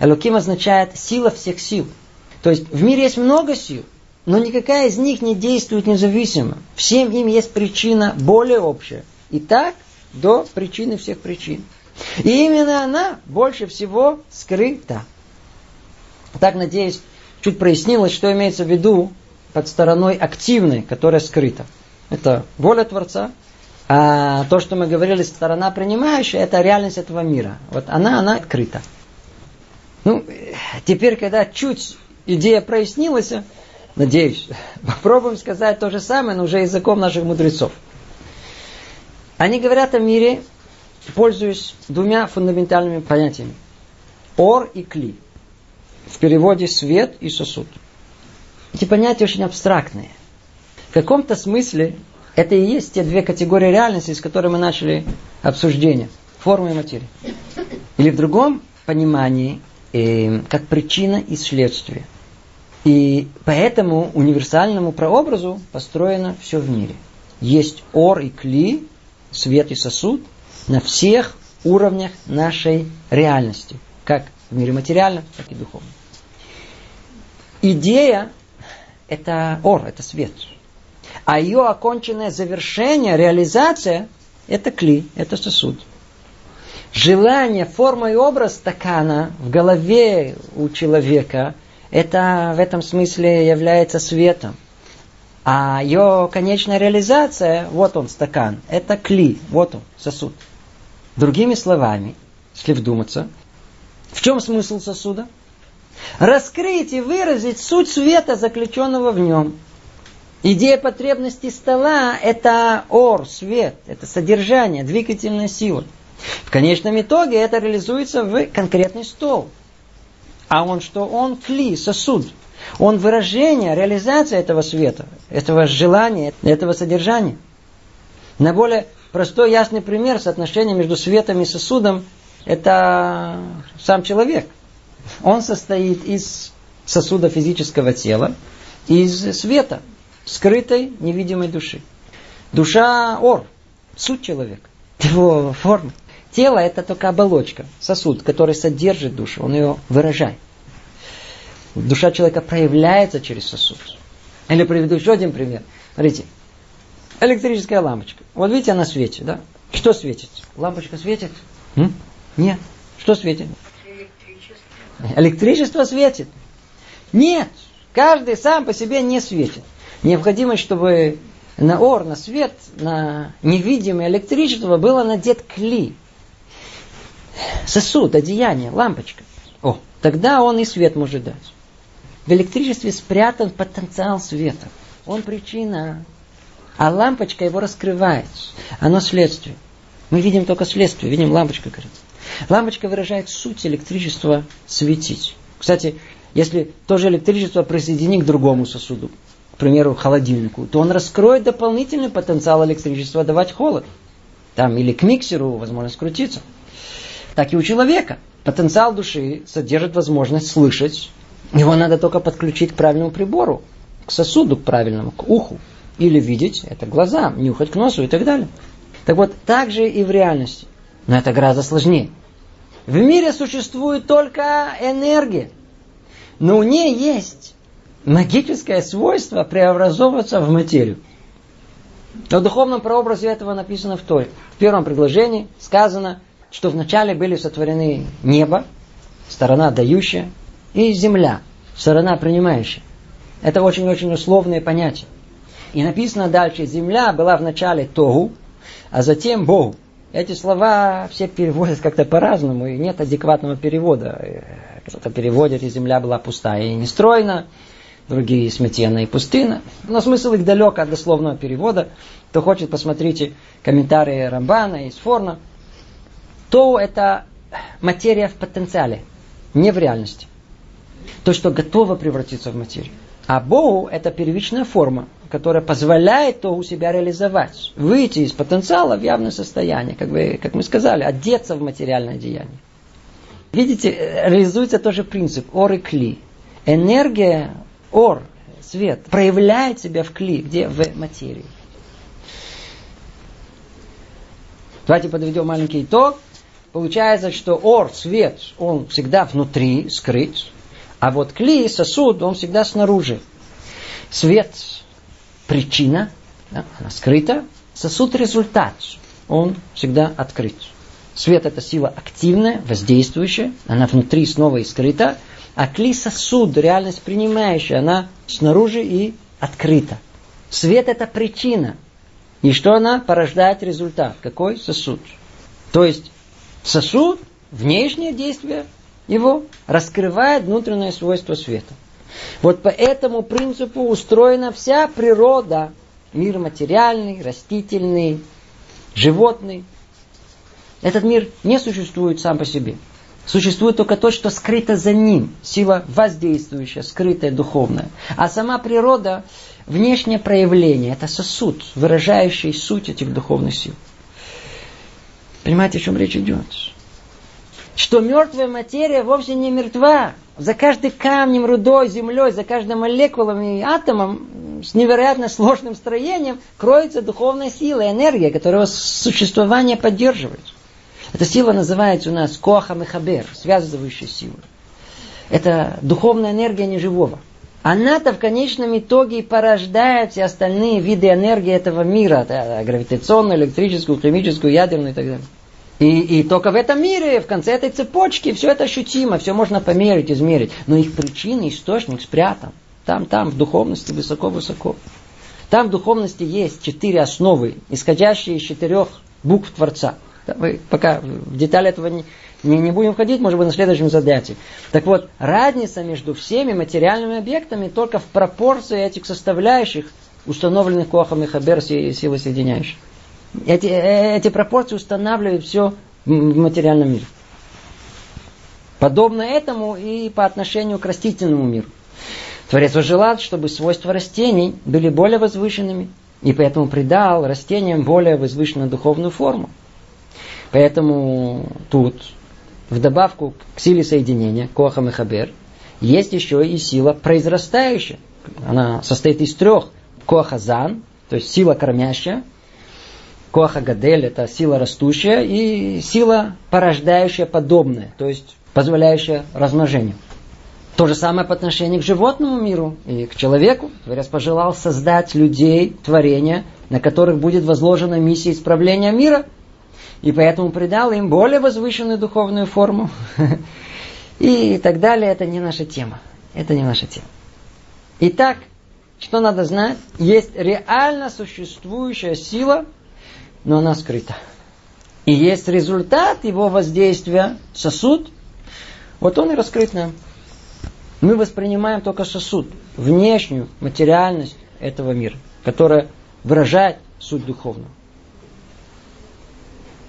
Элоким означает сила всех сил. То есть в мире есть много сил, но никакая из них не действует независимо. Всем им есть причина более общая. И так до причины всех причин. И именно она больше всего скрыта. Так, надеюсь, чуть прояснилось, что имеется в виду под стороной активной, которая скрыта. Это воля Творца, а то, что мы говорили, сторона принимающая, это реальность этого мира. Вот она, она открыта. Ну, теперь, когда чуть идея прояснилась, надеюсь, попробуем сказать то же самое, но уже языком наших мудрецов. Они говорят о мире, пользуясь двумя фундаментальными понятиями. Ор и кли. В переводе свет и сосуд. Эти понятия очень абстрактные. В каком-то смысле это и есть те две категории реальности, с которыми мы начали обсуждение. Форма и материя. Или в другом понимании, э, как причина и следствие. И по этому универсальному прообразу построено все в мире. Есть ор и кли, свет и сосуд на всех уровнях нашей реальности. Как в мире материальном, так и духовном. Идея – это ор, это свет – а ее оконченное завершение, реализация, это кли, это сосуд. Желание, форма и образ стакана в голове у человека, это в этом смысле является светом. А ее конечная реализация, вот он стакан, это кли, вот он сосуд. Другими словами, если вдуматься, в чем смысл сосуда? Раскрыть и выразить суть света, заключенного в нем. Идея потребности стола – это ор, свет, это содержание, двигательная сила. В конечном итоге это реализуется в конкретный стол. А он что? Он кли, сосуд. Он выражение, реализация этого света, этого желания, этого содержания. На более простой, ясный пример соотношения между светом и сосудом – это сам человек. Он состоит из сосуда физического тела, из света – скрытой невидимой души. Душа ор, суть человека, его форма. Тело это только оболочка, сосуд, который содержит душу, он ее выражает. Душа человека проявляется через сосуд. Или приведу еще один пример. Смотрите, электрическая лампочка. Вот видите, она светит, да? Что светит? Лампочка светит? М? Нет. Что светит? Электричество. Электричество светит. Нет. Каждый сам по себе не светит необходимость, чтобы на ор, на свет, на невидимое электричество было надет кли. Сосуд, одеяние, лампочка. О, тогда он и свет может дать. В электричестве спрятан потенциал света. Он причина. А лампочка его раскрывает. Оно следствие. Мы видим только следствие, видим лампочка горит. Лампочка выражает суть электричества светить. Кстати, если то же электричество присоединить к другому сосуду, к примеру, холодильнику, то он раскроет дополнительный потенциал электричества давать холод. Там или к миксеру возможность крутиться. Так и у человека. Потенциал души содержит возможность слышать. Его надо только подключить к правильному прибору. к сосуду к правильному, к уху. Или видеть – это глаза, нюхать к носу и так далее. Так вот, так же и в реальности. Но это гораздо сложнее. В мире существует только энергия. Но у нее есть магическое свойство преобразовываться в материю. Но в духовном прообразе этого написано в Торе. В первом предложении сказано, что вначале были сотворены небо, сторона дающая, и земля, сторона принимающая. Это очень-очень условные понятия. И написано дальше, земля была вначале Тогу, а затем Богу. Эти слова все переводят как-то по-разному, и нет адекватного перевода. Кто-то переводит, и земля была пустая и нестройна, другие сметенная и пустына. Но смысл их далек от дословного перевода. Кто хочет, посмотрите комментарии Рамбана и Сфорна. То это материя в потенциале, не в реальности. То, что готово превратиться в материю. А Богу это первичная форма, которая позволяет то у себя реализовать, выйти из потенциала в явное состояние, как, вы, как мы сказали, одеться в материальное деяние. Видите, реализуется тоже принцип ор и кли. Энергия, ор, свет, проявляет себя в кли, где в материи. Давайте подведем маленький итог. Получается, что ор, свет, он всегда внутри, скрыт, а вот кли, сосуд, он всегда снаружи. Свет – причина, да, она скрыта. Сосуд – результат, он всегда открыт. Свет – это сила активная, воздействующая, она внутри снова и скрыта. А кли – сосуд, реальность принимающая, она снаружи и открыта. Свет – это причина. И что она порождает результат? Какой сосуд? То есть сосуд, внешнее действие его раскрывает внутреннее свойство света. Вот по этому принципу устроена вся природа. Мир материальный, растительный, животный. Этот мир не существует сам по себе. Существует только то, что скрыто за ним. Сила воздействующая, скрытая, духовная. А сама природа – внешнее проявление. Это сосуд, выражающий суть этих духовных сил. Понимаете, о чем речь идет? что мертвая материя вовсе не мертва. За каждым камнем, рудой, землей, за каждым молекулом и атомом с невероятно сложным строением кроется духовная сила, энергия, которая существование поддерживает. Эта сила называется у нас Коаха Мехабер, связывающая сила. Это духовная энергия неживого. Она-то в конечном итоге и порождает все остальные виды энергии этого мира, гравитационную, электрическую, химическую, ядерную и так далее. И, и только в этом мире, в конце этой цепочки, все это ощутимо, все можно померить, измерить. Но их причина, источник спрятан. Там, там, в духовности высоко-высоко. Там в духовности есть четыре основы, исходящие из четырех букв Творца. Мы пока в детали этого не, не, не будем входить, может быть, на следующем занятии. Так вот, разница между всеми материальными объектами только в пропорции этих составляющих, установленных Коахом и Хабер силы соединяющих. Эти, эти пропорции устанавливают все в материальном мире. Подобно этому и по отношению к растительному миру. Творец желал, чтобы свойства растений были более возвышенными, и поэтому придал растениям более возвышенную духовную форму. Поэтому тут, в добавку к силе соединения, Коахам и Хабер, есть еще и сила произрастающая. Она состоит из трех. Коахазан, то есть сила кормящая, Коаха Гадель – это сила растущая и сила порождающая подобное, то есть позволяющая размножению. То же самое по отношению к животному миру и к человеку. Творец пожелал создать людей, творения, на которых будет возложена миссия исправления мира. И поэтому придал им более возвышенную духовную форму. И так далее. Это не наша тема. Это не наша тема. Итак, что надо знать? Есть реально существующая сила – но она скрыта. И есть результат его воздействия, сосуд, вот он и раскрыт нам. Мы воспринимаем только сосуд, внешнюю материальность этого мира, которая выражает суть духовного.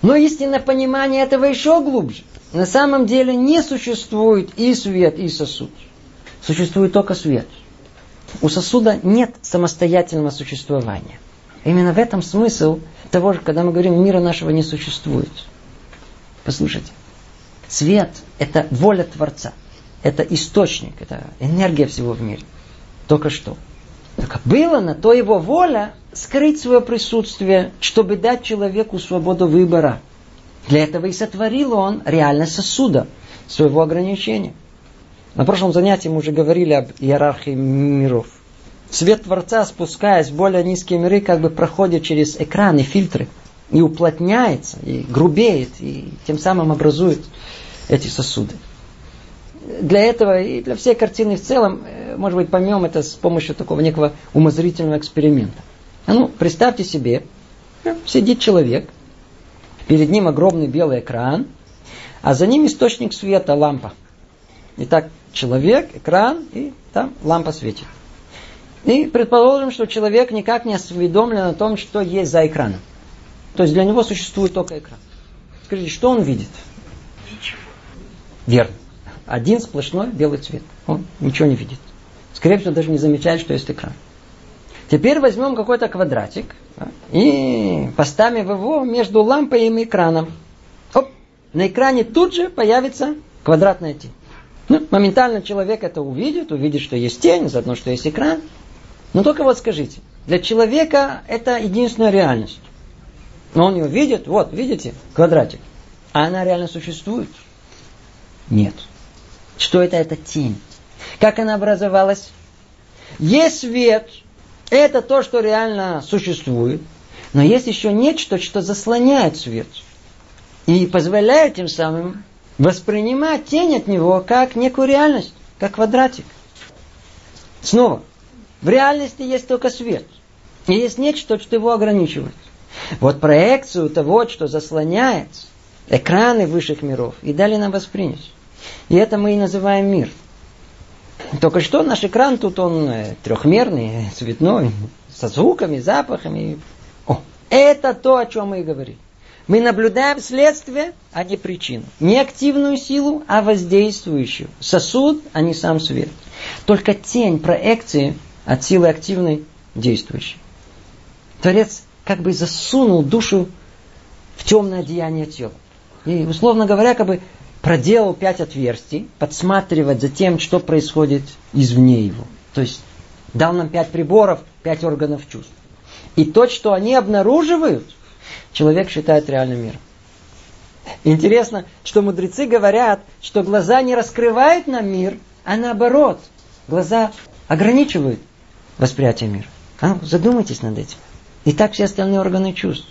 Но истинное понимание этого еще глубже. На самом деле не существует и свет, и сосуд. Существует только свет. У сосуда нет самостоятельного существования. Именно в этом смысл того же, когда мы говорим, мира нашего не существует. Послушайте. Свет – это воля Творца. Это источник, это энергия всего в мире. Только что. Так было на то его воля скрыть свое присутствие, чтобы дать человеку свободу выбора. Для этого и сотворил он реальность сосуда, своего ограничения. На прошлом занятии мы уже говорили об иерархии миров. Свет Творца, спускаясь в более низкие миры, как бы проходит через экраны, фильтры, и уплотняется, и грубеет, и тем самым образует эти сосуды. Для этого и для всей картины в целом, э, может быть, поймем это с помощью такого некого умозрительного эксперимента. А ну, представьте себе, э, сидит человек, перед ним огромный белый экран, а за ним источник света, лампа. Итак, человек, экран, и там лампа светит. И предположим, что человек никак не осведомлен о том, что есть за экраном. То есть для него существует только экран. Скажите, что он видит? Ничего. Верно. Один сплошной белый цвет. Он ничего не видит. Скорее всего, даже не замечает, что есть экран. Теперь возьмем какой-то квадратик и поставим его между лампой и экраном. Оп, на экране тут же появится квадратная тень. Ну, моментально человек это увидит, увидит, что есть тень, заодно, что есть экран. Но только вот скажите, для человека это единственная реальность. Но он ее видит, вот, видите, квадратик. А она реально существует? Нет. Что это? Это тень. Как она образовалась? Есть свет, это то, что реально существует, но есть еще нечто, что заслоняет свет. И позволяет тем самым воспринимать тень от него как некую реальность, как квадратик. Снова, в реальности есть только свет. И есть нечто, что его ограничивает. Вот проекцию того, что заслоняет экраны высших миров, и дали нам воспринять. И это мы и называем мир. Только что наш экран тут он э, трехмерный, цветной, со звуками, запахами. О, это то, о чем мы и говорим. Мы наблюдаем следствие, а не причину. Не активную силу, а воздействующую. Сосуд, а не сам свет. Только тень проекции от силы активной действующей. Творец как бы засунул душу в темное одеяние тела. И, условно говоря, как бы проделал пять отверстий, подсматривать за тем, что происходит извне его. То есть дал нам пять приборов, пять органов чувств. И то, что они обнаруживают, человек считает реальным миром. Интересно, что мудрецы говорят, что глаза не раскрывают нам мир, а наоборот, глаза ограничивают восприятие мира. А ну, задумайтесь над этим. И так все остальные органы чувств.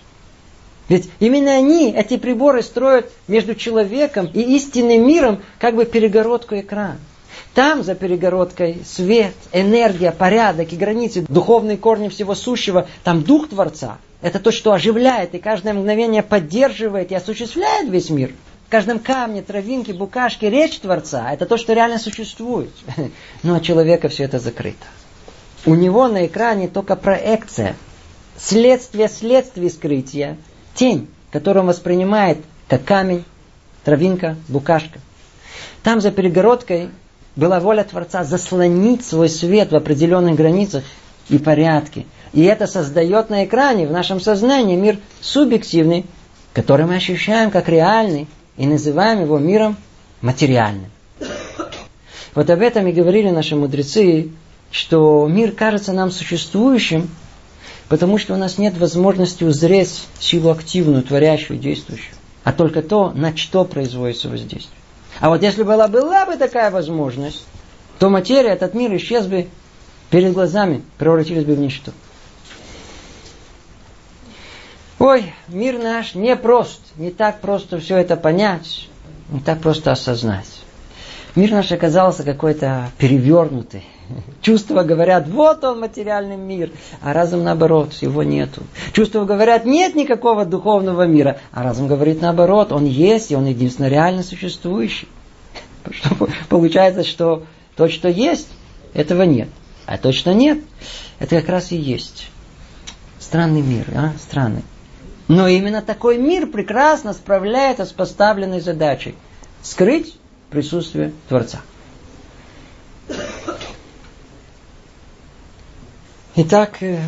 Ведь именно они, эти приборы, строят между человеком и истинным миром как бы перегородку экрана. Там за перегородкой свет, энергия, порядок и границы, духовные корни всего сущего. Там дух Творца. Это то, что оживляет и каждое мгновение поддерживает и осуществляет весь мир. В каждом камне, травинке, букашке речь Творца. Это то, что реально существует. Но от человека все это закрыто. У него на экране только проекция. Следствие следствий скрытия тень, которую он воспринимает как камень, травинка, букашка. Там за перегородкой была воля Творца заслонить свой свет в определенных границах и порядке. И это создает на экране, в нашем сознании, мир субъективный, который мы ощущаем как реальный и называем его миром материальным. Вот об этом и говорили наши мудрецы, что мир кажется нам существующим, Потому что у нас нет возможности узреть силу активную, творящую, действующую. А только то, на что производится воздействие. А вот если была, была бы такая возможность, то материя, этот мир исчез бы перед глазами, превратились бы в ничто. Ой, мир наш не прост, не так просто все это понять, не так просто осознать. Мир наш оказался какой-то перевернутый, Чувства говорят, вот он материальный мир, а разум наоборот, его нету. Чувства говорят, нет никакого духовного мира, а разум говорит наоборот, он есть, и он единственно реально существующий. Получается, что то, что есть, этого нет. А то, что нет, это как раз и есть. Странный мир, а? Странный. Но именно такой мир прекрасно справляется с поставленной задачей. Скрыть присутствие Творца. Итак, э,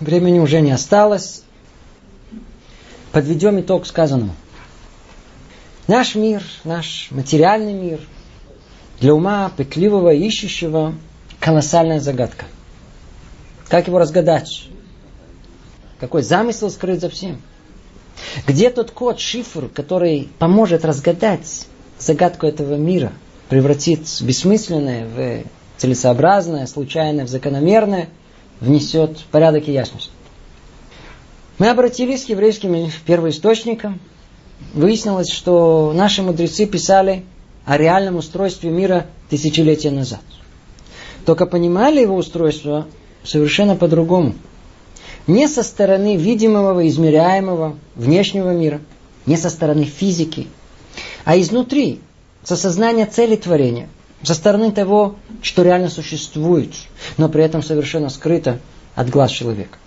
времени уже не осталось. Подведем итог сказанному. Наш мир, наш материальный мир, для ума пытливого, ищущего, колоссальная загадка. Как его разгадать? Какой замысел скрыт за всем? Где тот код, шифр, который поможет разгадать загадку этого мира, превратит бессмысленное в целесообразное, случайное в закономерное, внесет порядок и ясность? Мы обратились к еврейским первоисточникам. Выяснилось, что наши мудрецы писали о реальном устройстве мира тысячелетия назад. Только понимали его устройство совершенно по-другому. Не со стороны видимого, измеряемого, внешнего мира, не со стороны физики, а изнутри, со сознания цели творения, со стороны того, что реально существует, но при этом совершенно скрыто от глаз человека.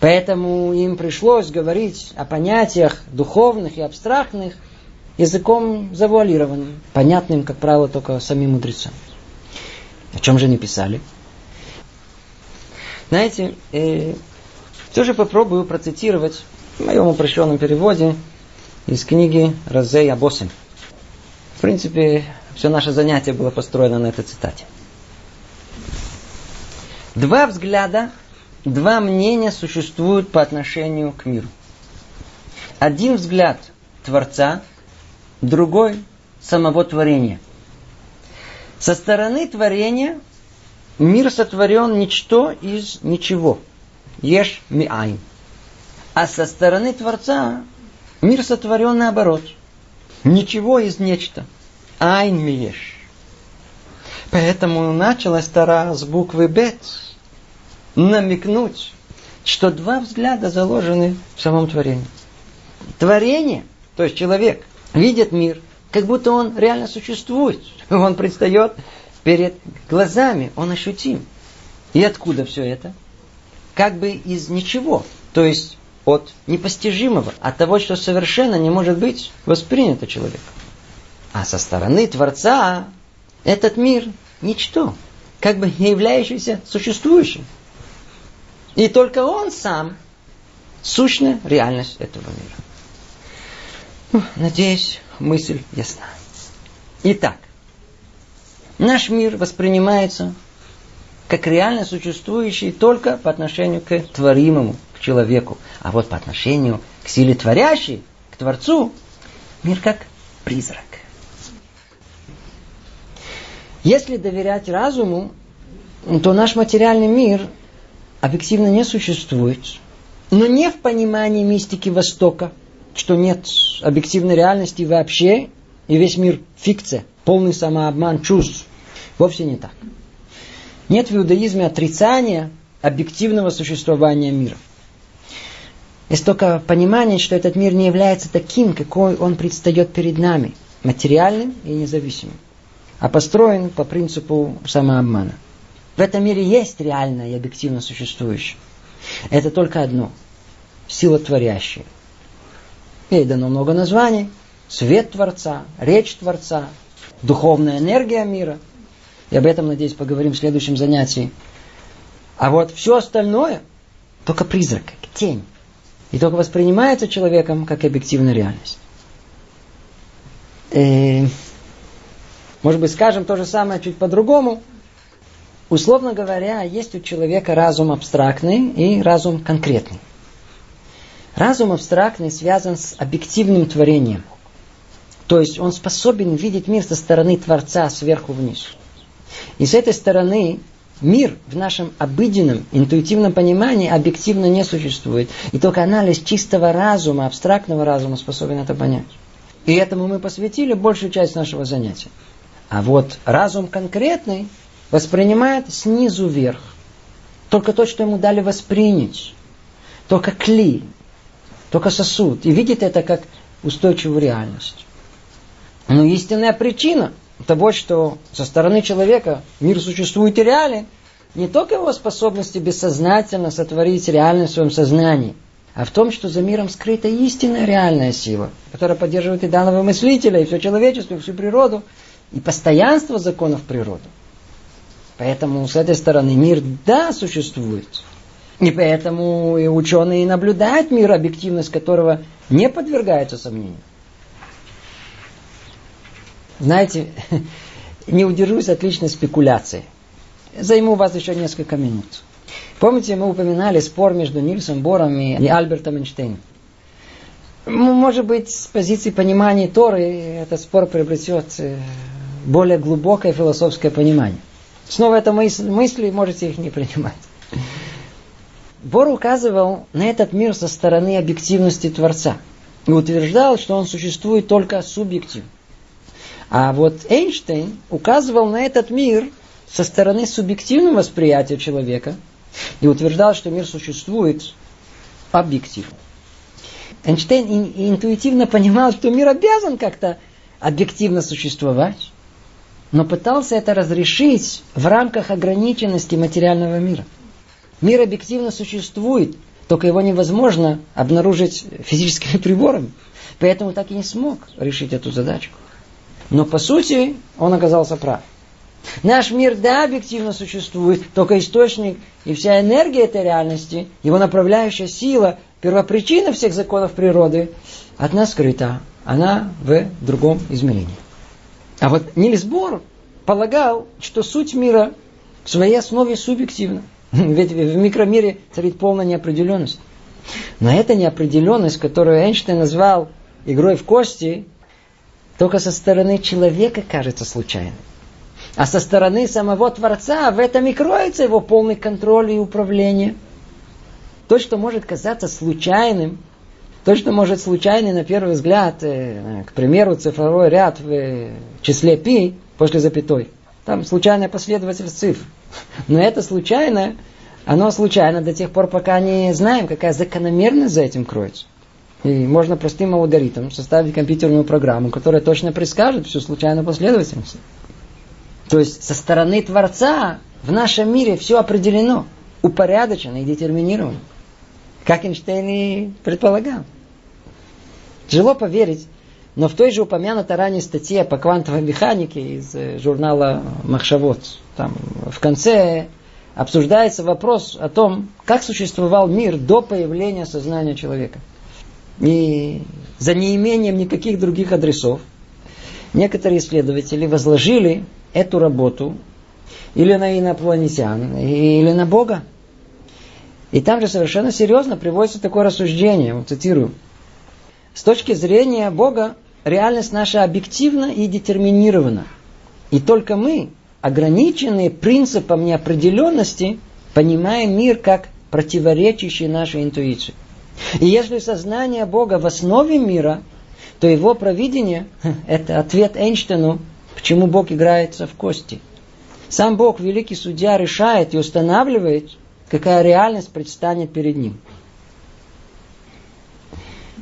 Поэтому им пришлось говорить о понятиях духовных и абстрактных языком завуалированным, понятным, как правило, только самим мудрецам. О чем же они писали? Знаете, э, все же попробую процитировать в моем упрощенном переводе из книги Розея Босем. В принципе, все наше занятие было построено на этой цитате. Два взгляда два мнения существуют по отношению к миру. Один взгляд Творца, другой самого творения. Со стороны творения мир сотворен ничто из ничего. Ешь миайн. А со стороны Творца мир сотворен наоборот. Ничего из нечто. Айн миеш. Поэтому началась Тара с буквы Бет намекнуть, что два взгляда заложены в самом творении. Творение, то есть человек, видит мир, как будто он реально существует. Он предстает перед глазами, он ощутим. И откуда все это? Как бы из ничего, то есть от непостижимого, от того, что совершенно не может быть воспринято человеком. А со стороны Творца этот мир – ничто, как бы не являющийся существующим. И только он сам сущная реальность этого мира. Надеюсь, мысль ясна. Итак, наш мир воспринимается как реально существующий только по отношению к творимому, человеку. А вот по отношению к силе творящей, к Творцу, мир как призрак. Если доверять разуму, то наш материальный мир объективно не существует, но не в понимании мистики Востока, что нет объективной реальности вообще, и весь мир фикция, полный самообман чувств. Вовсе не так. Нет в иудаизме отрицания объективного существования мира. Есть только понимание, что этот мир не является таким, какой он предстает перед нами, материальным и независимым, а построен по принципу самообмана. В этом мире есть реальное и объективно существующее. Это только одно. Сила творящая. Ей дано много названий. Свет Творца, речь Творца, духовная энергия мира. И об этом, надеюсь, поговорим в следующем занятии. А вот все остальное только призрак, тень. И только воспринимается человеком как объективная реальность. И, э, может быть, скажем то же самое чуть по-другому – Условно говоря, есть у человека разум абстрактный и разум конкретный. Разум абстрактный связан с объективным творением. То есть он способен видеть мир со стороны Творца сверху вниз. И с этой стороны мир в нашем обыденном, интуитивном понимании объективно не существует. И только анализ чистого разума, абстрактного разума способен это понять. И этому мы посвятили большую часть нашего занятия. А вот разум конкретный воспринимает снизу вверх. Только то, что ему дали воспринять. Только кли, только сосуд. И видит это как устойчивую реальность. Но истинная причина того, что со стороны человека мир существует и реален, не только его способности бессознательно сотворить реальность в своем сознании, а в том, что за миром скрыта истинная реальная сила, которая поддерживает и данного мыслителя, и все человечество, и всю природу, и постоянство законов природы. Поэтому с этой стороны мир, да, существует. И поэтому и ученые наблюдают мир, объективность которого не подвергается сомнению. Знаете, не удержусь от личной спекуляции. Займу вас еще несколько минут. Помните, мы упоминали спор между Нильсом Бором и Альбертом Эйнштейном. Может быть, с позиции понимания Торы этот спор приобретет э, более глубокое философское понимание. Снова это мысли, можете их не принимать. Бор указывал на этот мир со стороны объективности Творца и утверждал, что он существует только субъективно. А вот Эйнштейн указывал на этот мир со стороны субъективного восприятия человека и утверждал, что мир существует объективно. Эйнштейн интуитивно понимал, что мир обязан как-то объективно существовать, но пытался это разрешить в рамках ограниченности материального мира. Мир объективно существует, только его невозможно обнаружить физическими приборами. Поэтому так и не смог решить эту задачку. Но по сути он оказался прав. Наш мир, да, объективно существует, только источник и вся энергия этой реальности, его направляющая сила, первопричина всех законов природы, от нас скрыта. Она в другом измерении. А вот Нильс Бор полагал, что суть мира в своей основе субъективна. Ведь в микромире царит полная неопределенность. Но эта неопределенность, которую Эйнштейн назвал игрой в кости, только со стороны человека кажется случайной. А со стороны самого Творца в этом и кроется его полный контроль и управление. То, что может казаться случайным, то, что может случайно на первый взгляд, э, к примеру, цифровой ряд в числе π после запятой, там случайная последовательность цифр. Но это случайно, оно случайно до тех пор, пока не знаем, какая закономерность за этим кроется. И можно простым алгоритмом составить компьютерную программу, которая точно предскажет всю случайную последовательность. То есть со стороны Творца в нашем мире все определено, упорядочено и детерминировано. Как Эйнштейн и предполагал. Тяжело поверить, но в той же упомянутой ранее статье по квантовой механике из э, журнала Махшавод, там в конце обсуждается вопрос о том, как существовал мир до появления сознания человека. И за неимением никаких других адресов некоторые исследователи возложили эту работу или на инопланетян, или на Бога. И там же совершенно серьезно приводится такое рассуждение, вот цитирую. С точки зрения Бога, реальность наша объективна и детерминирована. И только мы, ограниченные принципом неопределенности, понимаем мир как противоречащий нашей интуиции. И если сознание Бога в основе мира, то его провидение – это ответ Эйнштейну Почему Бог играется в кости? Сам Бог, великий судья, решает и устанавливает, какая реальность предстанет перед ним.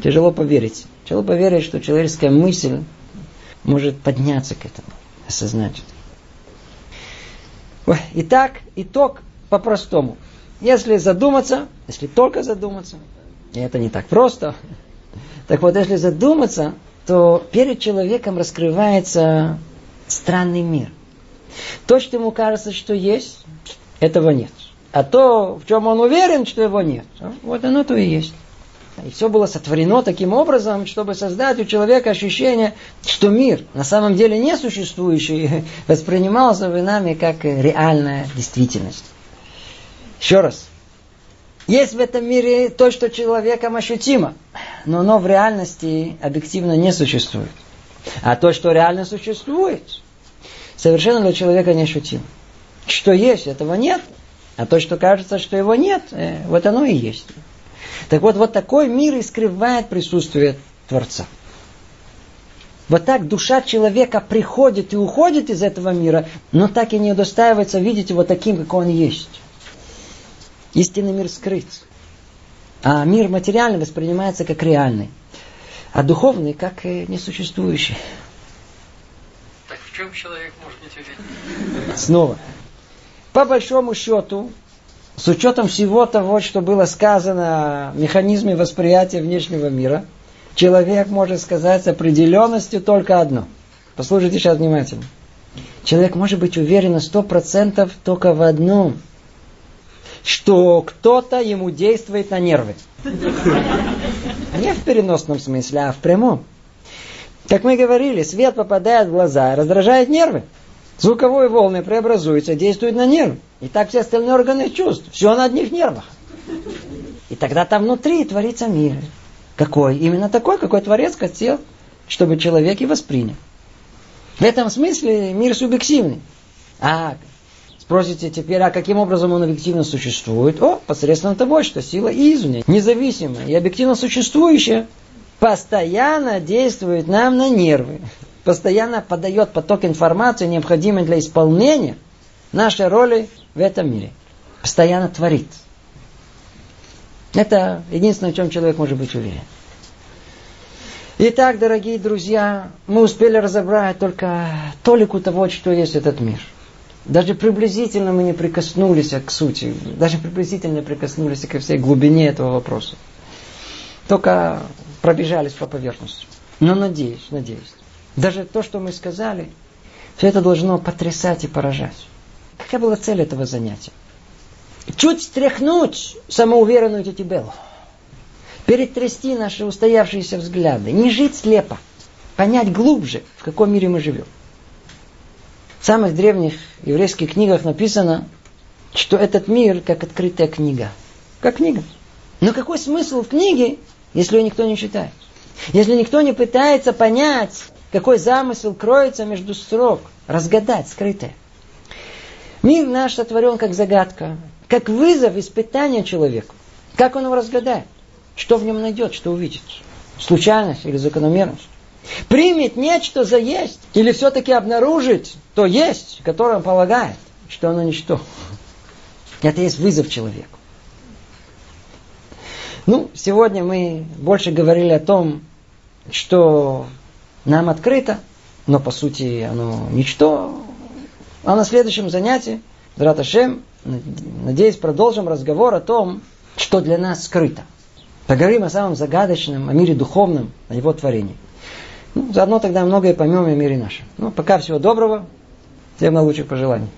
Тяжело поверить. Тяжело поверить, что человеческая мысль может подняться к этому, осознать это. Итак, итог по-простому. Если задуматься, если только задуматься, и это не так просто, так вот, если задуматься, то перед человеком раскрывается странный мир. То, что ему кажется, что есть, этого нет. А то, в чем он уверен, что его нет, вот оно то и есть. И все было сотворено таким образом, чтобы создать у человека ощущение, что мир, на самом деле не существующий, воспринимался бы нами как реальная действительность. Еще раз. Есть в этом мире то, что человеком ощутимо, но оно в реальности объективно не существует. А то, что реально существует, совершенно для человека не ощутимо. Что есть, этого нет. А то, что кажется, что его нет, э, вот оно и есть. Так вот, вот такой мир и скрывает присутствие Творца. Вот так душа человека приходит и уходит из этого мира, но так и не удостаивается видеть его таким, как он есть. Истинный мир скрыт. А мир материальный воспринимается как реальный а духовный как несуществующий. Так в чем человек может быть уверен? Снова. По большому счету, с учетом всего того, что было сказано о механизме восприятия внешнего мира, человек может сказать с определенностью только одно. Послушайте сейчас внимательно. Человек может быть уверен на сто процентов только в одном, что кто-то ему действует на нервы. Не в переносном смысле, а в прямом. Как мы говорили, свет попадает в глаза, раздражает нервы. Звуковые волны преобразуются, действуют на нервы. И так все остальные органы чувств. Все на одних нервах. И тогда там внутри творится мир. Какой? Именно такой, какой Творец хотел, чтобы человек и воспринял. В этом смысле мир субъективный. А спросите теперь, а каким образом он объективно существует? О, посредством того, что сила извне, независимая и объективно существующая, постоянно действует нам на нервы. Постоянно подает поток информации, необходимый для исполнения нашей роли в этом мире. Постоянно творит. Это единственное, в чем человек может быть уверен. Итак, дорогие друзья, мы успели разобрать только толику того, что есть этот мир. Даже приблизительно мы не прикоснулись к сути, даже приблизительно не прикоснулись ко всей глубине этого вопроса. Только пробежались по поверхности. Но надеюсь, надеюсь. Даже то, что мы сказали, все это должно потрясать и поражать. Какая была цель этого занятия? Чуть стряхнуть самоуверенную тетю Беллу. Перетрясти наши устоявшиеся взгляды. Не жить слепо. Понять глубже, в каком мире мы живем. Самых древних еврейских книгах написано, что этот мир как открытая книга. Как книга. Но какой смысл в книге, если ее никто не читает? Если никто не пытается понять, какой замысел кроется между строк, разгадать скрытое. Мир наш сотворен как загадка, как вызов, испытание человеку. Как он его разгадает? Что в нем найдет, что увидит? Случайность или закономерность? Примет нечто за есть или все-таки обнаружит то есть, которое он полагает, что оно ничто. Это есть вызов человеку. Ну, сегодня мы больше говорили о том, что нам открыто, но по сути оно ничто. А на следующем занятии, Драташем, надеюсь, продолжим разговор о том, что для нас скрыто. Поговорим о самом загадочном, о мире духовном, о его творении. Ну, заодно тогда многое поймем о мире нашем. Ну, пока всего доброго. Всем наилучших пожеланий.